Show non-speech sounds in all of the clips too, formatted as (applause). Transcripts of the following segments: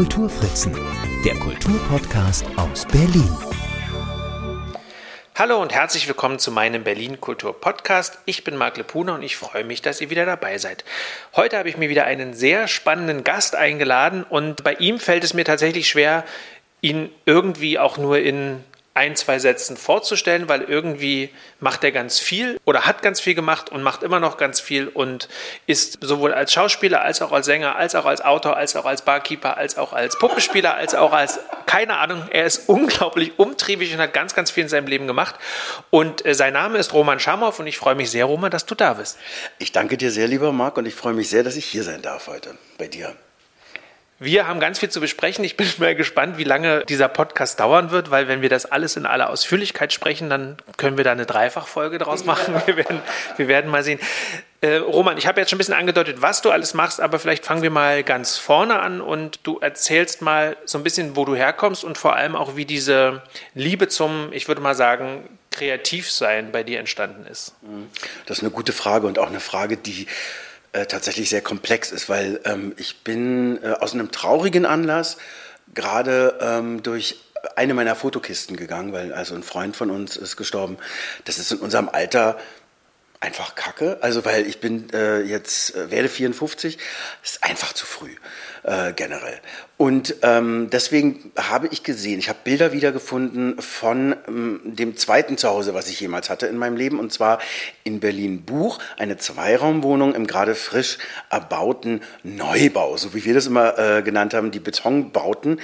Kulturfritzen, der Kulturpodcast aus Berlin. Hallo und herzlich willkommen zu meinem Berlin Kultur Podcast. Ich bin Marc Lepuna und ich freue mich, dass ihr wieder dabei seid. Heute habe ich mir wieder einen sehr spannenden Gast eingeladen und bei ihm fällt es mir tatsächlich schwer, ihn irgendwie auch nur in ein, zwei Sätzen vorzustellen, weil irgendwie macht er ganz viel oder hat ganz viel gemacht und macht immer noch ganz viel und ist sowohl als Schauspieler als auch als Sänger, als auch als Autor, als auch als Barkeeper, als auch als Puppenspieler, als auch als, keine Ahnung, er ist unglaublich umtriebig und hat ganz, ganz viel in seinem Leben gemacht. Und äh, sein Name ist Roman Schamow und ich freue mich sehr, Roman, dass du da bist. Ich danke dir sehr, lieber Marc, und ich freue mich sehr, dass ich hier sein darf heute bei dir. Wir haben ganz viel zu besprechen. Ich bin mal gespannt, wie lange dieser Podcast dauern wird, weil wenn wir das alles in aller Ausführlichkeit sprechen, dann können wir da eine Dreifachfolge draus machen. Wir werden, wir werden mal sehen. Äh, Roman, ich habe jetzt schon ein bisschen angedeutet, was du alles machst, aber vielleicht fangen wir mal ganz vorne an und du erzählst mal so ein bisschen, wo du herkommst und vor allem auch, wie diese Liebe zum, ich würde mal sagen, Kreativsein bei dir entstanden ist. Das ist eine gute Frage und auch eine Frage, die äh, tatsächlich sehr komplex ist, weil ähm, ich bin äh, aus einem traurigen Anlass gerade ähm, durch eine meiner Fotokisten gegangen, weil also ein Freund von uns ist gestorben. Das ist in unserem Alter einfach kacke. Also weil ich bin äh, jetzt, äh, werde 54, ist einfach zu früh äh, generell. Und ähm, deswegen habe ich gesehen, ich habe Bilder wiedergefunden von ähm, dem zweiten Zuhause, was ich jemals hatte in meinem Leben, und zwar in Berlin-Buch, eine Zweiraumwohnung im gerade frisch erbauten Neubau, so wie wir das immer äh, genannt haben, die Betonbauten.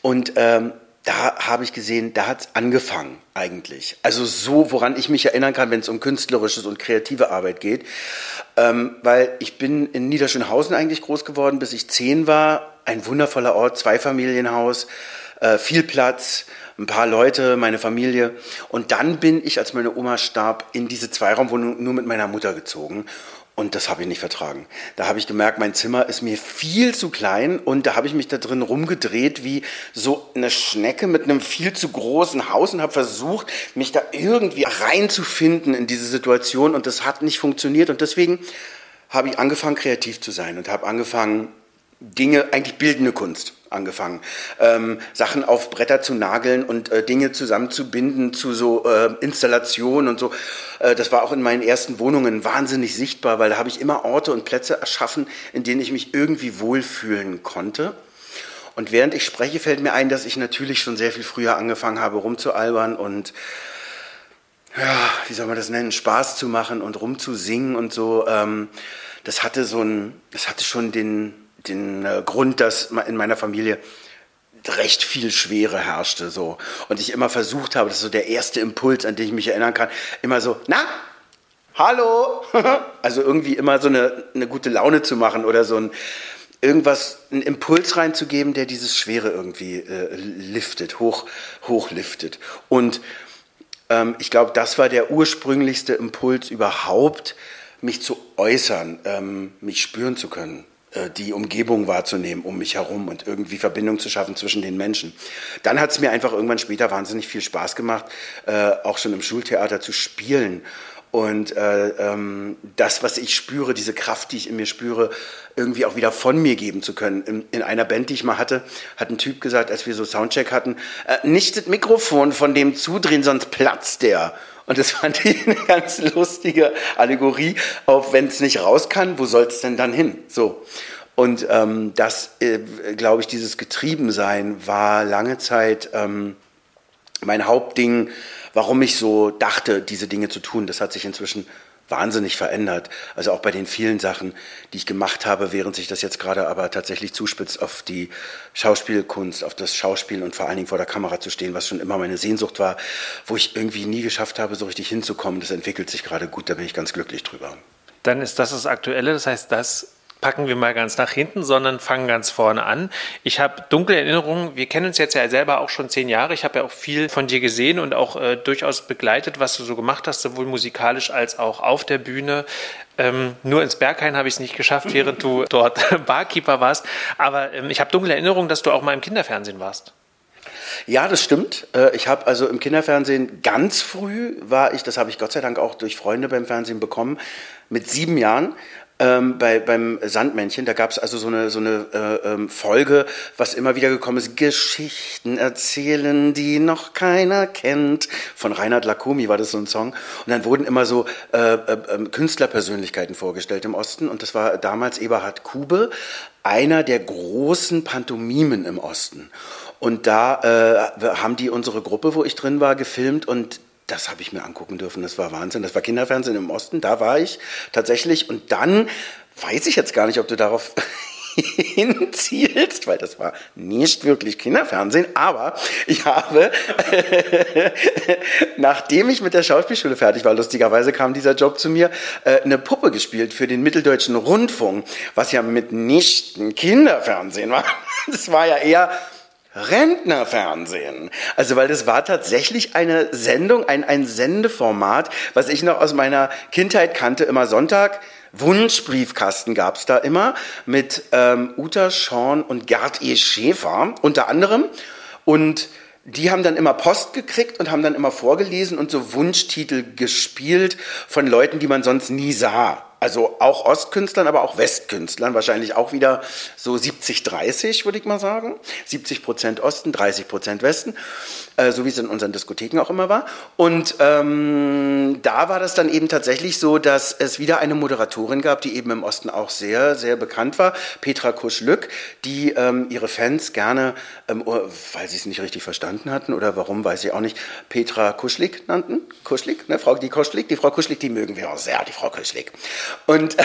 Und ähm, da habe ich gesehen, da hat es angefangen eigentlich. Also so, woran ich mich erinnern kann, wenn es um künstlerisches und kreative Arbeit geht. Ähm, weil ich bin in Niederschönhausen eigentlich groß geworden, bis ich zehn war. Ein wundervoller Ort, Zweifamilienhaus, äh, viel Platz, ein paar Leute, meine Familie. Und dann bin ich, als meine Oma starb, in diese Zweiraumwohnung nur mit meiner Mutter gezogen. Und das habe ich nicht vertragen. Da habe ich gemerkt, mein Zimmer ist mir viel zu klein. Und da habe ich mich da drin rumgedreht wie so eine Schnecke mit einem viel zu großen Haus und habe versucht, mich da irgendwie reinzufinden in diese Situation. Und das hat nicht funktioniert. Und deswegen habe ich angefangen, kreativ zu sein. Und habe angefangen, Dinge, eigentlich bildende Kunst angefangen, ähm, Sachen auf Bretter zu nageln und äh, Dinge zusammenzubinden zu so äh, Installationen und so. Äh, das war auch in meinen ersten Wohnungen wahnsinnig sichtbar, weil da habe ich immer Orte und Plätze erschaffen, in denen ich mich irgendwie wohlfühlen konnte. Und während ich spreche, fällt mir ein, dass ich natürlich schon sehr viel früher angefangen habe, rumzualbern und ja, wie soll man das nennen, Spaß zu machen und rumzusingen und so. Ähm, das hatte so ein, das hatte schon den, den äh, Grund, dass in meiner Familie recht viel Schwere herrschte so und ich immer versucht habe, das ist so der erste Impuls, an den ich mich erinnern kann, immer so, na, hallo, (laughs) also irgendwie immer so eine, eine gute Laune zu machen oder so ein irgendwas, einen Impuls reinzugeben, der dieses Schwere irgendwie äh, liftet, hoch, hochliftet. Und ähm, ich glaube, das war der ursprünglichste Impuls überhaupt, mich zu äußern, ähm, mich spüren zu können. Äh, die Umgebung wahrzunehmen um mich herum und irgendwie Verbindung zu schaffen zwischen den Menschen. Dann hat es mir einfach irgendwann später wahnsinnig viel Spaß gemacht, äh, auch schon im Schultheater zu spielen. Und äh, ähm, das, was ich spüre, diese Kraft, die ich in mir spüre, irgendwie auch wieder von mir geben zu können. In, in einer Band, die ich mal hatte, hat ein Typ gesagt, als wir so Soundcheck hatten, äh, nicht das Mikrofon von dem zudrehen, sonst platzt der. Und das (laughs) fand ich eine ganz lustige Allegorie auf, wenn es nicht raus kann, wo soll es denn dann hin? So. Und ähm, das, äh, glaube ich, dieses Getriebensein war lange Zeit ähm, mein Hauptding, warum ich so dachte, diese Dinge zu tun. Das hat sich inzwischen wahnsinnig verändert. Also auch bei den vielen Sachen, die ich gemacht habe, während sich das jetzt gerade aber tatsächlich zuspitzt auf die Schauspielkunst, auf das Schauspiel und vor allen Dingen vor der Kamera zu stehen, was schon immer meine Sehnsucht war, wo ich irgendwie nie geschafft habe, so richtig hinzukommen. Das entwickelt sich gerade gut, da bin ich ganz glücklich drüber. Dann ist das das Aktuelle, das heißt, das packen wir mal ganz nach hinten, sondern fangen ganz vorne an. Ich habe dunkle Erinnerungen. Wir kennen uns jetzt ja selber auch schon zehn Jahre. Ich habe ja auch viel von dir gesehen und auch äh, durchaus begleitet, was du so gemacht hast, sowohl musikalisch als auch auf der Bühne. Ähm, nur ins Berghain habe ich es nicht geschafft, während du (laughs) dort (laughs) Barkeeper warst. Aber ähm, ich habe dunkle Erinnerungen, dass du auch mal im Kinderfernsehen warst. Ja, das stimmt. Äh, ich habe also im Kinderfernsehen ganz früh war ich, das habe ich Gott sei Dank auch durch Freunde beim Fernsehen bekommen, mit sieben Jahren ähm, bei, beim Sandmännchen, da gab es also so eine, so eine äh, ähm, Folge, was immer wieder gekommen ist, Geschichten erzählen, die noch keiner kennt. Von Reinhard Lacomi war das so ein Song. Und dann wurden immer so äh, äh, ähm, Künstlerpersönlichkeiten vorgestellt im Osten. Und das war damals Eberhard Kube, einer der großen Pantomimen im Osten. Und da äh, haben die unsere Gruppe, wo ich drin war, gefilmt und das habe ich mir angucken dürfen. Das war Wahnsinn. Das war Kinderfernsehen im Osten. Da war ich tatsächlich. Und dann weiß ich jetzt gar nicht, ob du darauf (laughs) hinzielst, weil das war nicht wirklich Kinderfernsehen, aber ich habe, (laughs) nachdem ich mit der Schauspielschule fertig war, lustigerweise kam dieser Job zu mir, äh, eine Puppe gespielt für den Mitteldeutschen Rundfunk, was ja mitnichten Kinderfernsehen war. (laughs) Das war ja eher Rentnerfernsehen. Also, weil das war tatsächlich eine Sendung, ein, ein Sendeformat, was ich noch aus meiner Kindheit kannte, immer Sonntag. Wunschbriefkasten gab's da immer mit ähm, Uta Schorn und Gerd E. Schäfer unter anderem. Und die haben dann immer Post gekriegt und haben dann immer vorgelesen und so Wunschtitel gespielt von Leuten, die man sonst nie sah. Also auch Ostkünstlern, aber auch Westkünstlern. Wahrscheinlich auch wieder so 70-30, würde ich mal sagen. 70 Prozent Osten, 30 Prozent Westen. Äh, so wie es in unseren Diskotheken auch immer war. Und ähm, da war das dann eben tatsächlich so, dass es wieder eine Moderatorin gab, die eben im Osten auch sehr, sehr bekannt war, Petra Kusch-Lück, die ähm, ihre Fans gerne, ähm, oh, weil sie es nicht richtig verstanden hatten oder warum, weiß ich auch nicht, Petra Kuschlik nannten. Kuschlik, ne? Frau, die Kuschlik, die Frau Kuschlik, die mögen wir auch sehr, die Frau Kuschlik. Und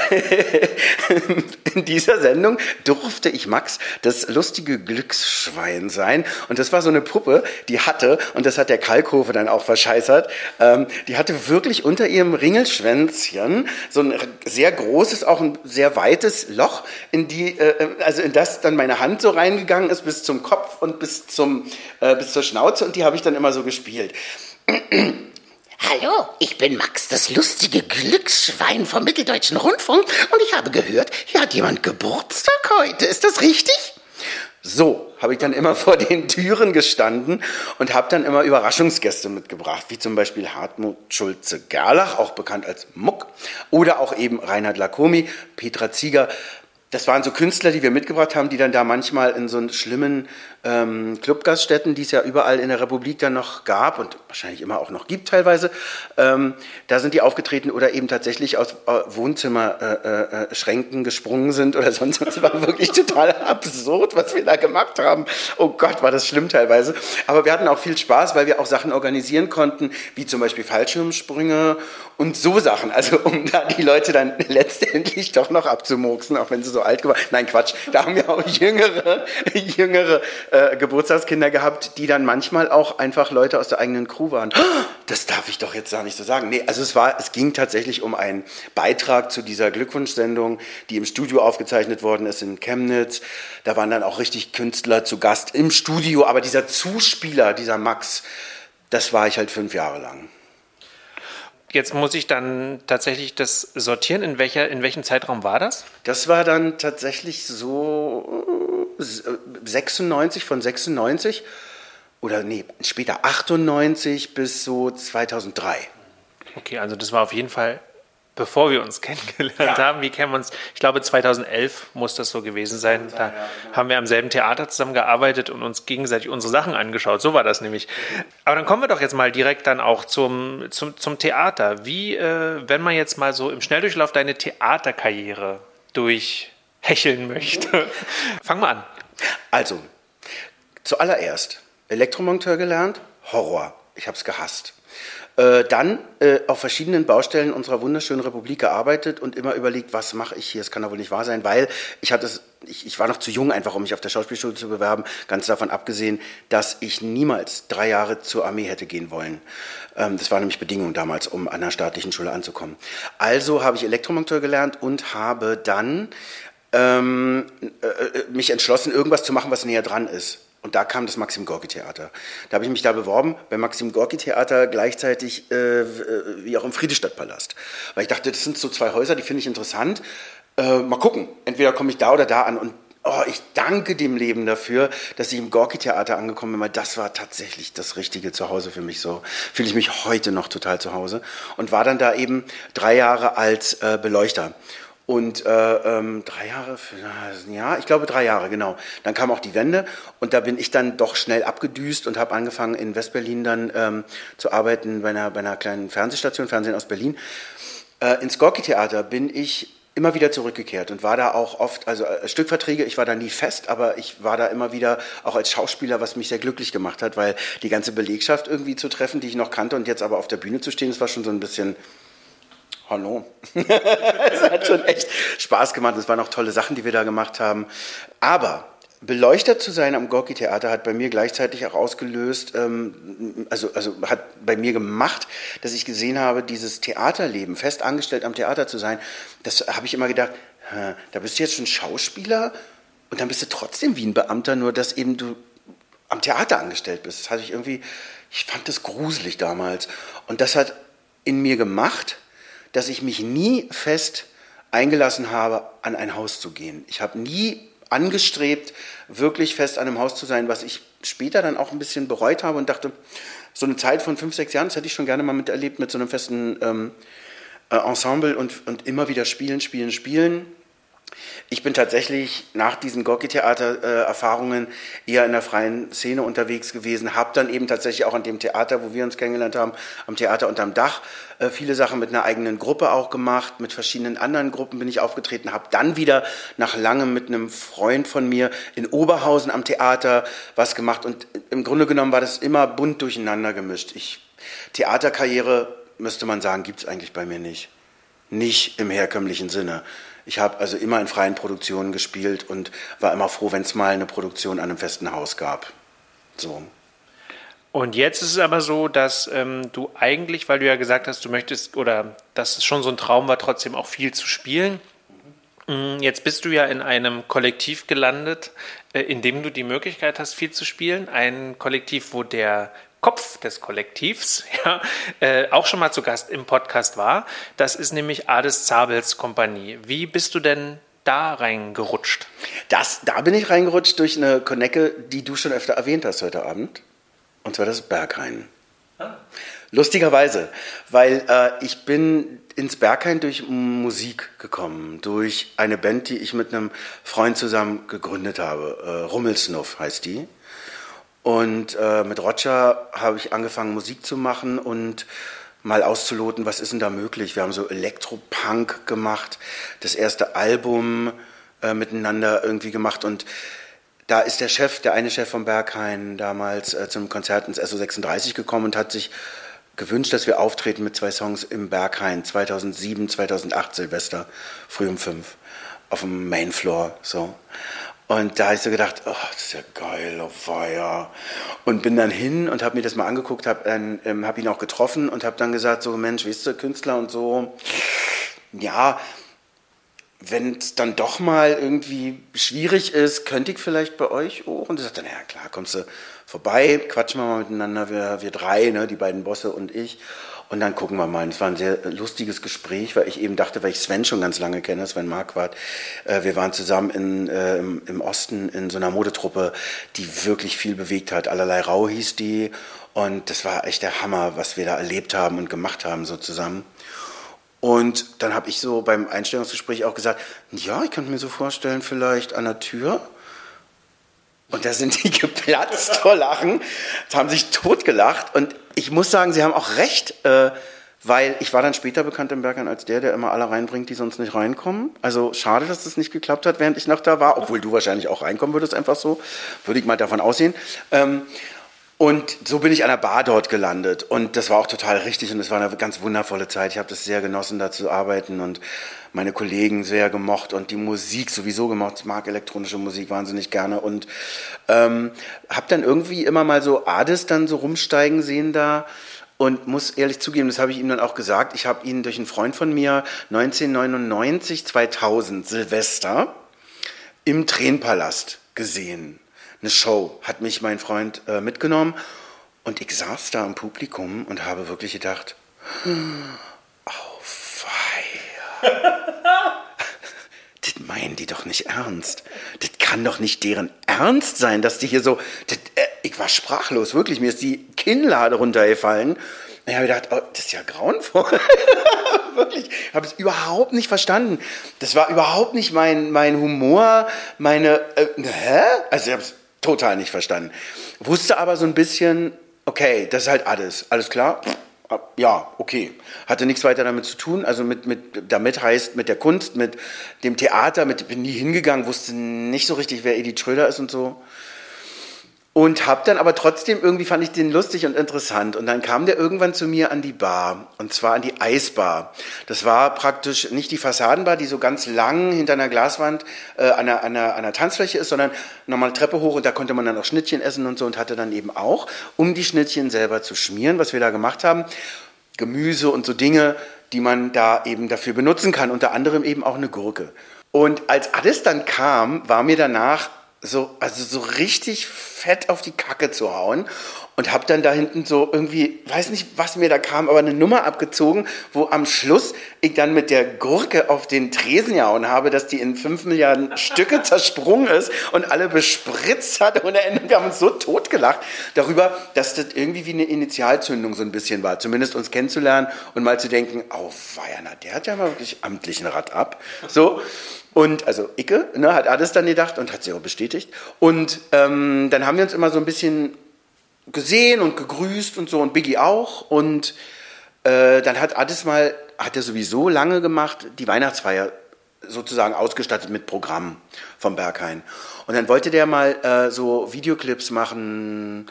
(laughs) in dieser Sendung durfte ich Max das lustige Glücksschwein sein. Und das war so eine Puppe, die hatte, und das hat der Kalkhofe dann auch verscheißert, ähm, die hatte wirklich unter ihrem Ringelschwänzchen so ein sehr großes, auch ein sehr weites Loch, in die, äh, also in das dann meine Hand so reingegangen ist bis zum Kopf und bis zum, äh, bis zur Schnauze und die habe ich dann immer so gespielt. Hallo, ich bin Max, das lustige Glücksschwein vom Mitteldeutschen Rundfunk und ich habe gehört, hier hat jemand Geburtstag heute. Ist das richtig? So habe ich dann immer (laughs) vor den Türen gestanden und habe dann immer Überraschungsgäste mitgebracht, wie zum Beispiel Hartmut Schulze-Gerlach, auch bekannt als Muck, oder auch eben Reinhard Lacomi, Petra Zieger, das waren so Künstler, die wir mitgebracht haben, die dann da manchmal in so schlimmen ähm, Clubgaststätten, die es ja überall in der Republik dann noch gab und wahrscheinlich immer auch noch gibt teilweise, ähm, da sind die aufgetreten oder eben tatsächlich aus äh, Wohnzimmerschränken äh, äh, gesprungen sind oder (laughs) sonst was. War wirklich total absurd, was wir da gemacht haben. Oh Gott, war das schlimm teilweise. Aber wir hatten auch viel Spaß, weil wir auch Sachen organisieren konnten, wie zum Beispiel Fallschirmsprünge und so Sachen. Also um da die Leute dann (laughs) letztendlich doch noch abzumurksen, auch wenn sie so so alt geworden. Nein, Quatsch. Da haben wir auch jüngere, jüngere äh, Geburtstagskinder gehabt, die dann manchmal auch einfach Leute aus der eigenen Crew waren. Das darf ich doch jetzt gar nicht so sagen. Nee, also es war, es ging tatsächlich um einen Beitrag zu dieser Glückwunschsendung, die im Studio aufgezeichnet worden ist in Chemnitz. Da waren dann auch richtig Künstler zu Gast im Studio, aber dieser Zuspieler, dieser Max, das war ich halt fünf Jahre lang. Jetzt muss ich dann tatsächlich das sortieren. In, welcher, in welchem Zeitraum war das? Das war dann tatsächlich so 96 von 96 oder nee, später 98 bis so 2003. Okay, also das war auf jeden Fall bevor wir uns (laughs) kennengelernt ja. haben. Wie kennen wir uns? Ich glaube, 2011 muss das so gewesen sein. Da genau. haben wir am selben Theater zusammengearbeitet und uns gegenseitig unsere Sachen angeschaut. So war das nämlich. Aber dann kommen wir doch jetzt mal direkt dann auch zum, zum, zum Theater. Wie, äh, wenn man jetzt mal so im Schnelldurchlauf deine Theaterkarriere durchhecheln möchte. (laughs) Fang mal an. Also, zuallererst Elektromonteur gelernt, Horror. Ich habe es gehasst. Äh, dann äh, auf verschiedenen Baustellen unserer wunderschönen Republik gearbeitet und immer überlegt, was mache ich hier? Es kann doch wohl nicht wahr sein, weil ich hatte ich, ich war noch zu jung einfach, um mich auf der Schauspielschule zu bewerben, ganz davon abgesehen, dass ich niemals drei Jahre zur Armee hätte gehen wollen. Ähm, das war nämlich Bedingung damals, um an einer staatlichen Schule anzukommen. Also habe ich Elektromonteur gelernt und habe dann ähm, äh, äh mich entschlossen, irgendwas zu machen, was näher dran ist. Und da kam das Maxim Gorki Theater. Da habe ich mich da beworben, beim Maxim Gorki Theater gleichzeitig äh, wie auch im Friedestadtpalast. Weil ich dachte, das sind so zwei Häuser, die finde ich interessant. Äh, mal gucken, entweder komme ich da oder da an. Und oh, ich danke dem Leben dafür, dass ich im Gorki Theater angekommen bin, weil das war tatsächlich das richtige Zuhause für mich so. Fühle ich mich heute noch total zu Hause. Und war dann da eben drei Jahre als äh, Beleuchter. Und äh, ähm, drei Jahre, ja, ich glaube drei Jahre, genau. Dann kam auch die Wende und da bin ich dann doch schnell abgedüst und habe angefangen in Westberlin dann ähm, zu arbeiten bei einer, bei einer kleinen Fernsehstation, Fernsehen aus Berlin. Äh, ins Gorki-Theater bin ich immer wieder zurückgekehrt und war da auch oft, also äh, Stückverträge, ich war da nie fest, aber ich war da immer wieder auch als Schauspieler, was mich sehr glücklich gemacht hat, weil die ganze Belegschaft irgendwie zu treffen, die ich noch kannte und jetzt aber auf der Bühne zu stehen, das war schon so ein bisschen, Hallo. (laughs) es hat schon echt Spaß gemacht. Es waren auch tolle Sachen, die wir da gemacht haben. Aber beleuchtet zu sein am Gorki-Theater hat bei mir gleichzeitig auch ausgelöst, ähm, also, also hat bei mir gemacht, dass ich gesehen habe, dieses Theaterleben, fest angestellt am Theater zu sein, das habe ich immer gedacht, da bist du jetzt schon Schauspieler und dann bist du trotzdem wie ein Beamter, nur dass eben du am Theater angestellt bist. Das hatte ich irgendwie, ich fand das gruselig damals. Und das hat in mir gemacht, dass ich mich nie fest eingelassen habe, an ein Haus zu gehen. Ich habe nie angestrebt, wirklich fest an einem Haus zu sein, was ich später dann auch ein bisschen bereut habe und dachte, so eine Zeit von fünf, sechs Jahren, das hätte ich schon gerne mal miterlebt mit so einem festen ähm, äh, Ensemble und, und immer wieder spielen, spielen, spielen. Ich bin tatsächlich nach diesen Gorki-Theater-Erfahrungen eher in der freien Szene unterwegs gewesen, habe dann eben tatsächlich auch an dem Theater, wo wir uns kennengelernt haben, am Theater unterm Dach, äh, viele Sachen mit einer eigenen Gruppe auch gemacht, mit verschiedenen anderen Gruppen bin ich aufgetreten, habe dann wieder nach langem mit einem Freund von mir in Oberhausen am Theater was gemacht und im Grunde genommen war das immer bunt durcheinander gemischt. Ich, Theaterkarriere, müsste man sagen, gibt es eigentlich bei mir nicht. Nicht im herkömmlichen Sinne. Ich habe also immer in freien Produktionen gespielt und war immer froh, wenn es mal eine Produktion an einem festen Haus gab. So. Und jetzt ist es aber so, dass ähm, du eigentlich, weil du ja gesagt hast, du möchtest oder dass es schon so ein Traum war, trotzdem auch viel zu spielen. Mhm. Jetzt bist du ja in einem Kollektiv gelandet, äh, in dem du die Möglichkeit hast, viel zu spielen. Ein Kollektiv, wo der Kopf des Kollektivs, (laughs) ja, äh, auch schon mal zu Gast im Podcast war. Das ist nämlich Ades Zabels Kompanie. Wie bist du denn da reingerutscht? Das, da bin ich reingerutscht durch eine Konecke, die du schon öfter erwähnt hast heute Abend. Und zwar das Berghain. Ah. Lustigerweise, weil äh, ich bin ins Berghain durch Musik gekommen, durch eine Band, die ich mit einem Freund zusammen gegründet habe. Äh, Rummelsnuff heißt die. Und äh, mit Roger habe ich angefangen, Musik zu machen und mal auszuloten, was ist denn da möglich. Wir haben so Elektropunk gemacht, das erste Album äh, miteinander irgendwie gemacht und da ist der Chef, der eine Chef von Berghain damals äh, zum Konzert ins SO36 gekommen und hat sich gewünscht, dass wir auftreten mit zwei Songs im Berghain 2007, 2008 Silvester, früh um fünf auf dem Mainfloor so. Und da habe ich so gedacht, oh, das ist ja geil, oh feier. Und bin dann hin und habe mir das mal angeguckt, habe ähm, hab ihn auch getroffen und habe dann gesagt, so Mensch, weißt du, Künstler und so, ja, wenn es dann doch mal irgendwie schwierig ist, könnte ich vielleicht bei euch auch. Und er sagte, naja, klar, kommst du vorbei, quatschen wir mal miteinander, wir, wir drei, ne, die beiden Bosse und ich. Und dann gucken wir mal. Es war ein sehr lustiges Gespräch, weil ich eben dachte, weil ich Sven schon ganz lange kenne, Sven Marquardt. Äh, wir waren zusammen in, äh, im, Osten in so einer Modetruppe, die wirklich viel bewegt hat. Allerlei Rau hieß die. Und das war echt der Hammer, was wir da erlebt haben und gemacht haben so zusammen. Und dann habe ich so beim Einstellungsgespräch auch gesagt, ja, ich könnte mir so vorstellen, vielleicht an der Tür. Und da sind die (laughs) geplatzt vor Lachen, haben sich totgelacht. Und ich muss sagen, sie haben auch recht, äh, weil ich war dann später bekannt im Bergern als der, der immer alle reinbringt, die sonst nicht reinkommen. Also schade, dass das nicht geklappt hat, während ich noch da war, obwohl du wahrscheinlich auch reinkommen würdest, einfach so. Würde ich mal davon aussehen. Ähm, und so bin ich an der Bar dort gelandet. Und das war auch total richtig und es war eine ganz wundervolle Zeit. Ich habe das sehr genossen, da zu arbeiten und meine Kollegen sehr gemocht und die Musik sowieso gemocht. Ich mag elektronische Musik wahnsinnig gerne und ähm, habe dann irgendwie immer mal so Ades dann so rumsteigen sehen da und muss ehrlich zugeben, das habe ich ihm dann auch gesagt. Ich habe ihn durch einen Freund von mir 1999, 2000 Silvester im Tränenpalast gesehen eine Show, hat mich mein Freund äh, mitgenommen und ich saß da im Publikum und habe wirklich gedacht, oh feier. (laughs) das meinen die doch nicht ernst. Das kann doch nicht deren Ernst sein, dass die hier so. Das, äh, ich war sprachlos, wirklich. Mir ist die Kinnlade runtergefallen. ich habe gedacht, oh, das ist ja grauenvoll. (laughs) Wirklich, ich habe es überhaupt nicht verstanden. Das war überhaupt nicht mein, mein Humor, meine, äh, hä? Also ich habe es total nicht verstanden. Wusste aber so ein bisschen, okay, das ist halt alles. Alles klar? Ja, okay. Hatte nichts weiter damit zu tun. Also mit, mit, damit heißt mit der Kunst, mit dem Theater, mit, bin nie hingegangen, wusste nicht so richtig, wer Edith Schröder ist und so. Und hab dann aber trotzdem irgendwie fand ich den lustig und interessant. Und dann kam der irgendwann zu mir an die Bar. Und zwar an die Eisbar. Das war praktisch nicht die Fassadenbar, die so ganz lang hinter einer Glaswand äh, an, einer, an, einer, an einer Tanzfläche ist, sondern nochmal Treppe hoch und da konnte man dann auch Schnittchen essen und so und hatte dann eben auch, um die Schnittchen selber zu schmieren, was wir da gemacht haben, Gemüse und so Dinge, die man da eben dafür benutzen kann. Unter anderem eben auch eine Gurke. Und als alles dann kam, war mir danach so, also so richtig fett auf die Kacke zu hauen und habe dann da hinten so irgendwie, weiß nicht, was mir da kam, aber eine Nummer abgezogen, wo am Schluss ich dann mit der Gurke auf den Tresen gehauen habe, dass die in fünf Milliarden Stücke (laughs) zersprungen ist und alle bespritzt hat und wir haben uns so totgelacht darüber, dass das irgendwie wie eine Initialzündung so ein bisschen war, zumindest uns kennenzulernen und mal zu denken, oh Weihnacht, der hat ja mal wirklich amtlichen Rad ab, so. Und also Icke ne, hat alles dann gedacht und hat sie auch bestätigt. Und ähm, dann haben wir uns immer so ein bisschen gesehen und gegrüßt und so und Biggie auch. Und äh, dann hat alles mal, hat er sowieso lange gemacht, die Weihnachtsfeier sozusagen ausgestattet mit Programm vom Berghain. Und dann wollte der mal äh, so Videoclips machen,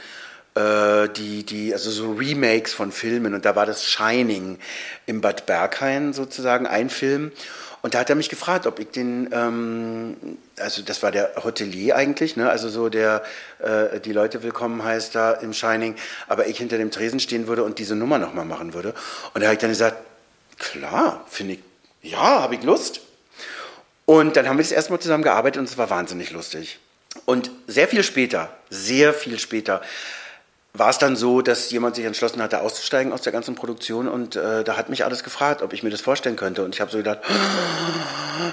äh, die, die, also so Remakes von Filmen. Und da war das Shining im Bad Berghain sozusagen ein Film. Und da hat er mich gefragt, ob ich den, ähm, also das war der Hotelier eigentlich, ne? also so der, äh, die Leute willkommen heißt da im Shining, aber ich hinter dem Tresen stehen würde und diese Nummer nochmal machen würde. Und da habe ich dann gesagt, klar, finde ich, ja, habe ich Lust. Und dann haben wir das erste Mal zusammen gearbeitet und es war wahnsinnig lustig. Und sehr viel später, sehr viel später, war es dann so, dass jemand sich entschlossen hatte, auszusteigen aus der ganzen Produktion und äh, da hat mich alles gefragt, ob ich mir das vorstellen könnte. Und ich habe so gedacht, (gasps)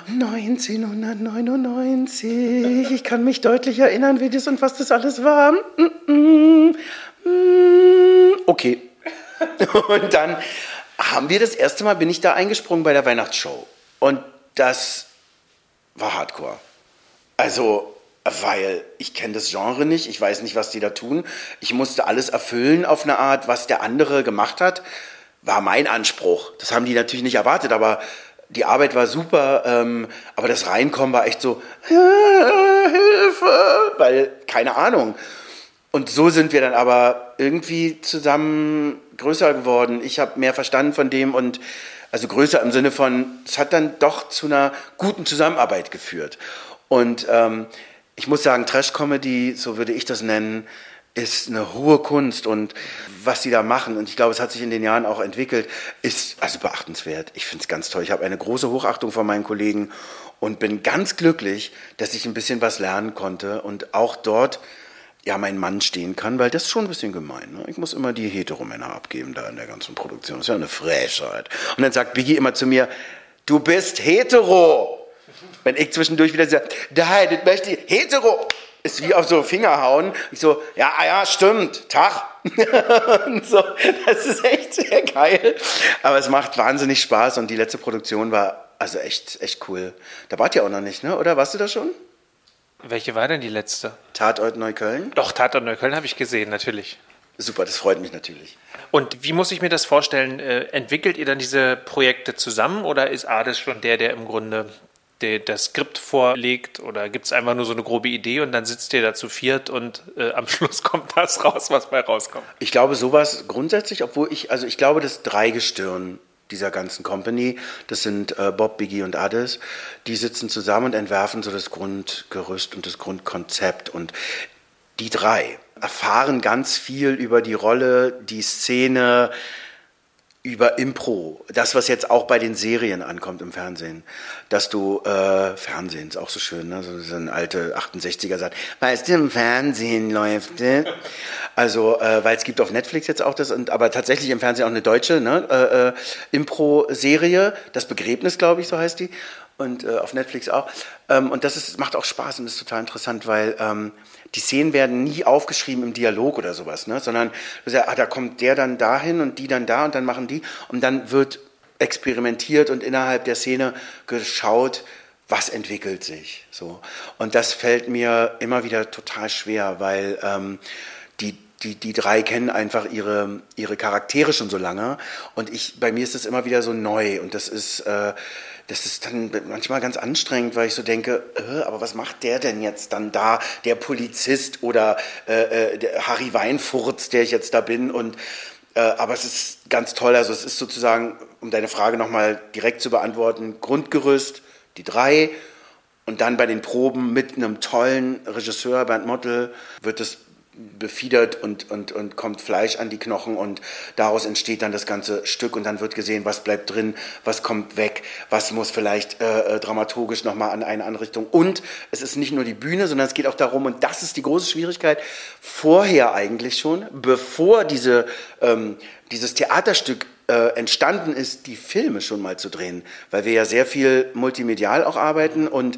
1999, ich kann mich deutlich erinnern, wie das und was das alles war. Mm, mm, mm, okay. (laughs) Und dann haben wir das erste Mal, bin ich da eingesprungen bei der Weihnachtsshow. Und das war Hardcore. Also weil ich kenne das Genre nicht, ich weiß nicht, was die da tun. Ich musste alles erfüllen auf eine Art, was der andere gemacht hat, war mein Anspruch. Das haben die natürlich nicht erwartet, aber die Arbeit war super, ähm, aber das Reinkommen war echt so, Hilfe, weil keine Ahnung. Und so sind wir dann aber irgendwie zusammen größer geworden. Ich habe mehr verstanden von dem und also größer im Sinne von, es hat dann doch zu einer guten Zusammenarbeit geführt. Und ähm, ich muss sagen, Trash-Comedy, so würde ich das nennen, ist eine hohe Kunst und was sie da machen, und ich glaube, es hat sich in den Jahren auch entwickelt, ist also beachtenswert. Ich finde es ganz toll. Ich habe eine große Hochachtung von meinen Kollegen und bin ganz glücklich, dass ich ein bisschen was lernen konnte und auch dort ja mein Mann stehen kann, weil das ist schon ein bisschen gemein. Ne? Ich muss immer die Heteromänner abgeben da in der ganzen Produktion. Das ist ja eine Frechheit. Und dann sagt Biggie immer zu mir, du bist hetero. Wenn ich zwischendurch wieder sage, nein, das möchte ich, hetero, ist wie auf so Finger hauen. Ich so, ja, ja, stimmt, Tag. (laughs) so, das ist echt sehr geil. Aber es macht wahnsinnig Spaß und die letzte Produktion war also echt, echt cool. Da wart ihr auch noch nicht, ne? Oder warst du da schon? Welche war denn die letzte? Tatort Neukölln. Doch, Tatort Neukölln habe ich gesehen, natürlich. Super, das freut mich natürlich. Und wie muss ich mir das vorstellen? Äh, entwickelt ihr dann diese Projekte zusammen oder ist Ades schon der, der im Grunde der, das Skript vorlegt oder gibt es einfach nur so eine grobe Idee und dann sitzt ihr da zu viert und äh, am (laughs) Schluss kommt das raus, was bei rauskommt? Ich glaube sowas grundsätzlich, obwohl ich, also ich glaube, das Dreigestirn dieser ganzen Company, das sind äh, Bob, Biggie und Ades, die sitzen zusammen und entwerfen so das Grundgerüst und das Grundkonzept und die drei erfahren ganz viel über die Rolle, die Szene, über Impro, das, was jetzt auch bei den Serien ankommt im Fernsehen, dass du, äh, Fernsehen ist auch so schön, ne? so, so ein alte 68er sagt, weißt du, im Fernsehen läuft, ne? also, äh, weil es gibt auf Netflix jetzt auch das, und, aber tatsächlich im Fernsehen auch eine deutsche ne? äh, äh, Impro-Serie, das Begräbnis, glaube ich, so heißt die, und äh, auf Netflix auch. Ähm, und das ist, macht auch Spaß und ist total interessant, weil ähm, die Szenen werden nie aufgeschrieben im Dialog oder sowas, ne? sondern ah, da kommt der dann dahin und die dann da und dann machen die und dann wird experimentiert und innerhalb der Szene geschaut, was entwickelt sich. So. Und das fällt mir immer wieder total schwer, weil ähm, die, die, die drei kennen einfach ihre, ihre Charaktere schon so lange. Und ich, bei mir ist das immer wieder so neu. Und das ist, äh, das ist dann manchmal ganz anstrengend, weil ich so denke, äh, aber was macht der denn jetzt dann da, der Polizist oder äh, äh der Harry Weinfurz, der ich jetzt da bin? Und äh, aber es ist ganz toll. Also es ist sozusagen, um deine Frage nochmal direkt zu beantworten, Grundgerüst, die drei. Und dann bei den Proben mit einem tollen Regisseur, Bernd Mottel, wird es befiedert und, und, und kommt Fleisch an die Knochen und daraus entsteht dann das ganze Stück und dann wird gesehen, was bleibt drin, was kommt weg, was muss vielleicht äh, äh dramaturgisch nochmal an eine Anrichtung. Und es ist nicht nur die Bühne, sondern es geht auch darum, und das ist die große Schwierigkeit, vorher eigentlich schon, bevor diese, ähm, dieses Theaterstück äh, entstanden ist, die Filme schon mal zu drehen, weil wir ja sehr viel multimedial auch arbeiten und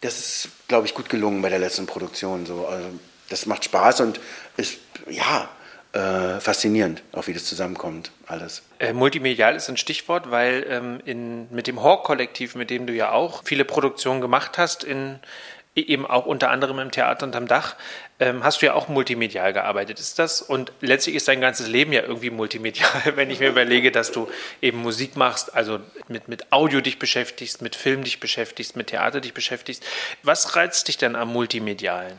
das ist, glaube ich, gut gelungen bei der letzten Produktion. So. Also, das macht Spaß und ist, ja, äh, faszinierend, auch wie das zusammenkommt, alles. Äh, multimedial ist ein Stichwort, weil ähm, in, mit dem Hawk-Kollektiv, mit dem du ja auch viele Produktionen gemacht hast, in, eben auch unter anderem im Theater unterm Dach, ähm, hast du ja auch multimedial gearbeitet. Ist das? Und letztlich ist dein ganzes Leben ja irgendwie multimedial, (laughs) wenn ich mir überlege, dass du eben Musik machst, also mit, mit Audio dich beschäftigst, mit Film dich beschäftigst, mit Theater dich beschäftigst. Was reizt dich denn am Multimedialen?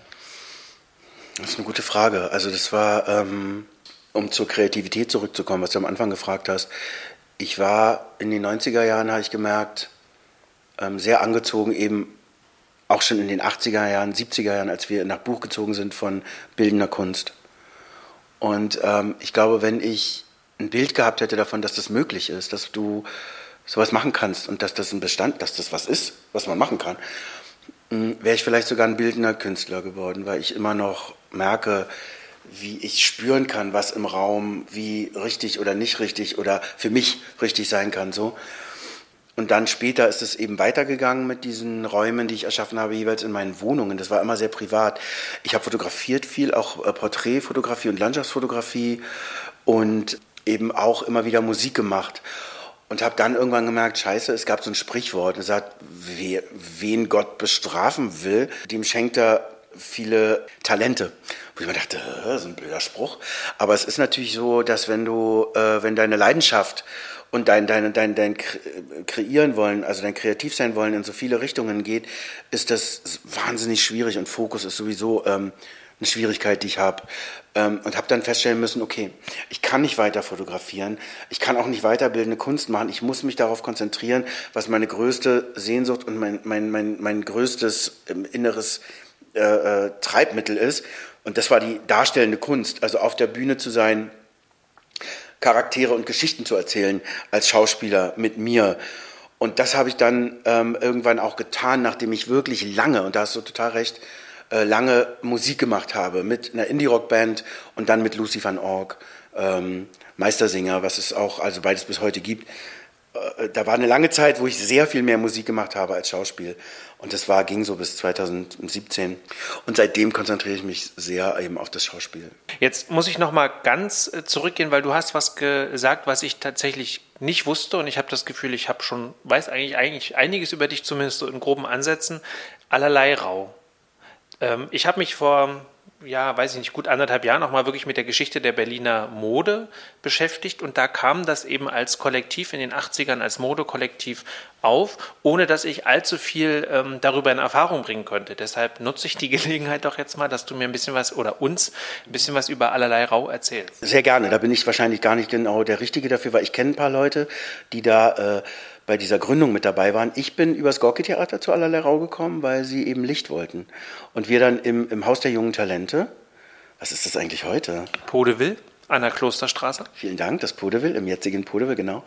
Das ist eine gute Frage. Also das war, ähm, um zur Kreativität zurückzukommen, was du am Anfang gefragt hast. Ich war in den 90er Jahren, habe ich gemerkt, ähm, sehr angezogen eben auch schon in den 80er Jahren, 70er Jahren, als wir nach Buch gezogen sind von bildender Kunst. Und ähm, ich glaube, wenn ich ein Bild gehabt hätte davon, dass das möglich ist, dass du sowas machen kannst und dass das ein Bestand, dass das was ist, was man machen kann, hm, wäre ich vielleicht sogar ein bildender Künstler geworden, weil ich immer noch merke, wie ich spüren kann, was im Raum wie richtig oder nicht richtig oder für mich richtig sein kann. So. Und dann später ist es eben weitergegangen mit diesen Räumen, die ich erschaffen habe, jeweils in meinen Wohnungen. Das war immer sehr privat. Ich habe fotografiert viel, auch äh, Porträtfotografie und Landschaftsfotografie und eben auch immer wieder Musik gemacht. Und habe dann irgendwann gemerkt, scheiße, es gab so ein Sprichwort, es sagt, wen Gott bestrafen will, dem schenkt er viele Talente. Wo ich mir dachte, ist ein blöder Spruch. Aber es ist natürlich so, dass wenn du, äh, wenn deine Leidenschaft und dein, dein, dein, dein Kreieren wollen, also dein Kreativ sein wollen in so viele Richtungen geht, ist das wahnsinnig schwierig und Fokus ist sowieso ähm, eine Schwierigkeit, die ich habe. Ähm, und habe dann feststellen müssen, okay, ich kann nicht weiter fotografieren, ich kann auch nicht weiterbildende Kunst machen, ich muss mich darauf konzentrieren, was meine größte Sehnsucht und mein, mein, mein, mein größtes ähm, inneres äh, äh, Treibmittel ist. Und das war die darstellende Kunst, also auf der Bühne zu sein, Charaktere und Geschichten zu erzählen als Schauspieler mit mir. Und das habe ich dann ähm, irgendwann auch getan, nachdem ich wirklich lange, und da hast du total recht, äh, lange Musik gemacht habe mit einer Indie-Rock-Band und dann mit Lucy van Org, ähm, Meistersinger, was es auch also beides bis heute gibt. Äh, da war eine lange Zeit, wo ich sehr viel mehr Musik gemacht habe als Schauspiel. Und das war, ging so bis 2017. Und seitdem konzentriere ich mich sehr eben auf das Schauspiel. Jetzt muss ich noch mal ganz äh, zurückgehen, weil du hast was gesagt, was ich tatsächlich nicht wusste. Und ich habe das Gefühl, ich habe schon, weiß eigentlich, eigentlich einiges über dich, zumindest so in groben Ansätzen. Allerlei rau. Ähm, ich habe mich vor ja, weiß ich nicht, gut anderthalb Jahren nochmal wirklich mit der Geschichte der Berliner Mode beschäftigt und da kam das eben als Kollektiv in den 80ern, als Modekollektiv auf, ohne dass ich allzu viel ähm, darüber in Erfahrung bringen konnte. Deshalb nutze ich die Gelegenheit doch jetzt mal, dass du mir ein bisschen was oder uns ein bisschen was über allerlei Rau erzählst. Sehr gerne, da bin ich wahrscheinlich gar nicht genau der Richtige dafür, weil ich kenne ein paar Leute, die da äh, bei dieser Gründung mit dabei waren. Ich bin übers Gorki-Theater zu Allerlei Rau gekommen, weil sie eben Licht wollten. Und wir dann im, im Haus der jungen Talente, was ist das eigentlich heute? Podeville? An der Klosterstraße? Vielen Dank, das Podeville, im jetzigen Podeville, genau.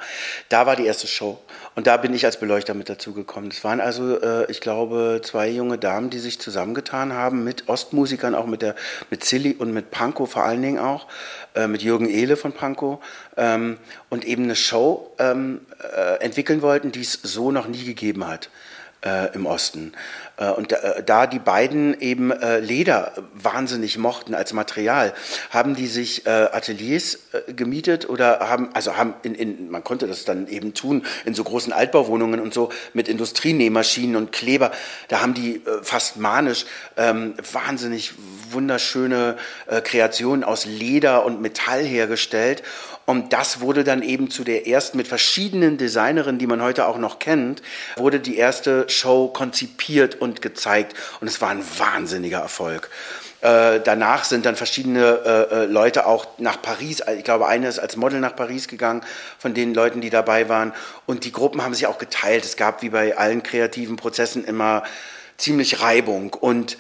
Da war die erste Show. Und da bin ich als Beleuchter mit dazugekommen. Das waren also, äh, ich glaube, zwei junge Damen, die sich zusammengetan haben mit Ostmusikern, auch mit der, mit Silly und mit Pankow vor allen Dingen auch, äh, mit Jürgen Ehle von Pankow, ähm, und eben eine Show ähm, äh, entwickeln wollten, die es so noch nie gegeben hat äh, im Osten. Äh, und äh, da die beiden eben äh, Leder wahnsinnig mochten als Material, haben die sich Ateliers gemietet oder haben, also haben in, in, man konnte das dann eben tun, in so großen Altbauwohnungen und so mit Industrienähmaschinen und Kleber, da haben die fast manisch ähm, wahnsinnig wunderschöne äh, Kreationen aus Leder und Metall hergestellt. Und das wurde dann eben zu der ersten, mit verschiedenen Designerinnen, die man heute auch noch kennt, wurde die erste Show konzipiert und gezeigt. Und es war ein wahnsinniger Erfolg. Äh, danach sind dann verschiedene äh, äh Leute auch nach Paris, ich glaube, eine ist als Model nach Paris gegangen, von den Leuten, die dabei waren. Und die Gruppen haben sich auch geteilt. Es gab wie bei allen kreativen Prozessen immer ziemlich Reibung. Und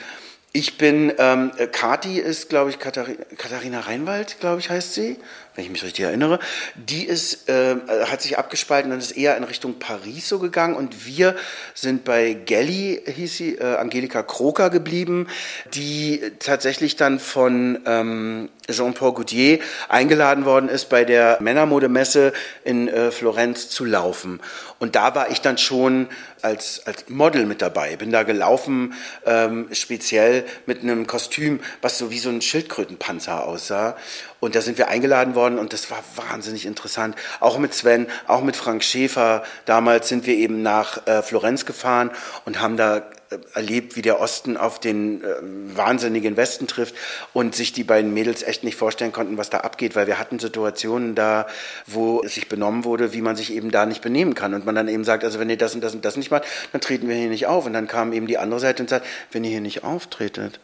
ich bin, ähm, Kati ist, glaube ich, Katharina, Katharina Reinwald, glaube ich, heißt sie wenn ich mich richtig erinnere, die ist, äh, hat sich abgespalten und ist eher in Richtung Paris so gegangen. Und wir sind bei Gelly, hieß sie, äh, Angelika Kroker geblieben, die tatsächlich dann von ähm, Jean-Paul Gaultier eingeladen worden ist, bei der Männermodemesse in äh, Florenz zu laufen. Und da war ich dann schon als, als Model mit dabei. Bin da gelaufen, ähm, speziell mit einem Kostüm, was so wie so ein Schildkrötenpanzer aussah. Und da sind wir eingeladen worden und das war wahnsinnig interessant. Auch mit Sven, auch mit Frank Schäfer. Damals sind wir eben nach äh, Florenz gefahren und haben da äh, erlebt, wie der Osten auf den äh, wahnsinnigen Westen trifft und sich die beiden Mädels echt nicht vorstellen konnten, was da abgeht, weil wir hatten Situationen da, wo es sich benommen wurde, wie man sich eben da nicht benehmen kann und man dann eben sagt, also wenn ihr das und das und das nicht macht, dann treten wir hier nicht auf und dann kam eben die andere Seite und sagt, wenn ihr hier nicht auftretet,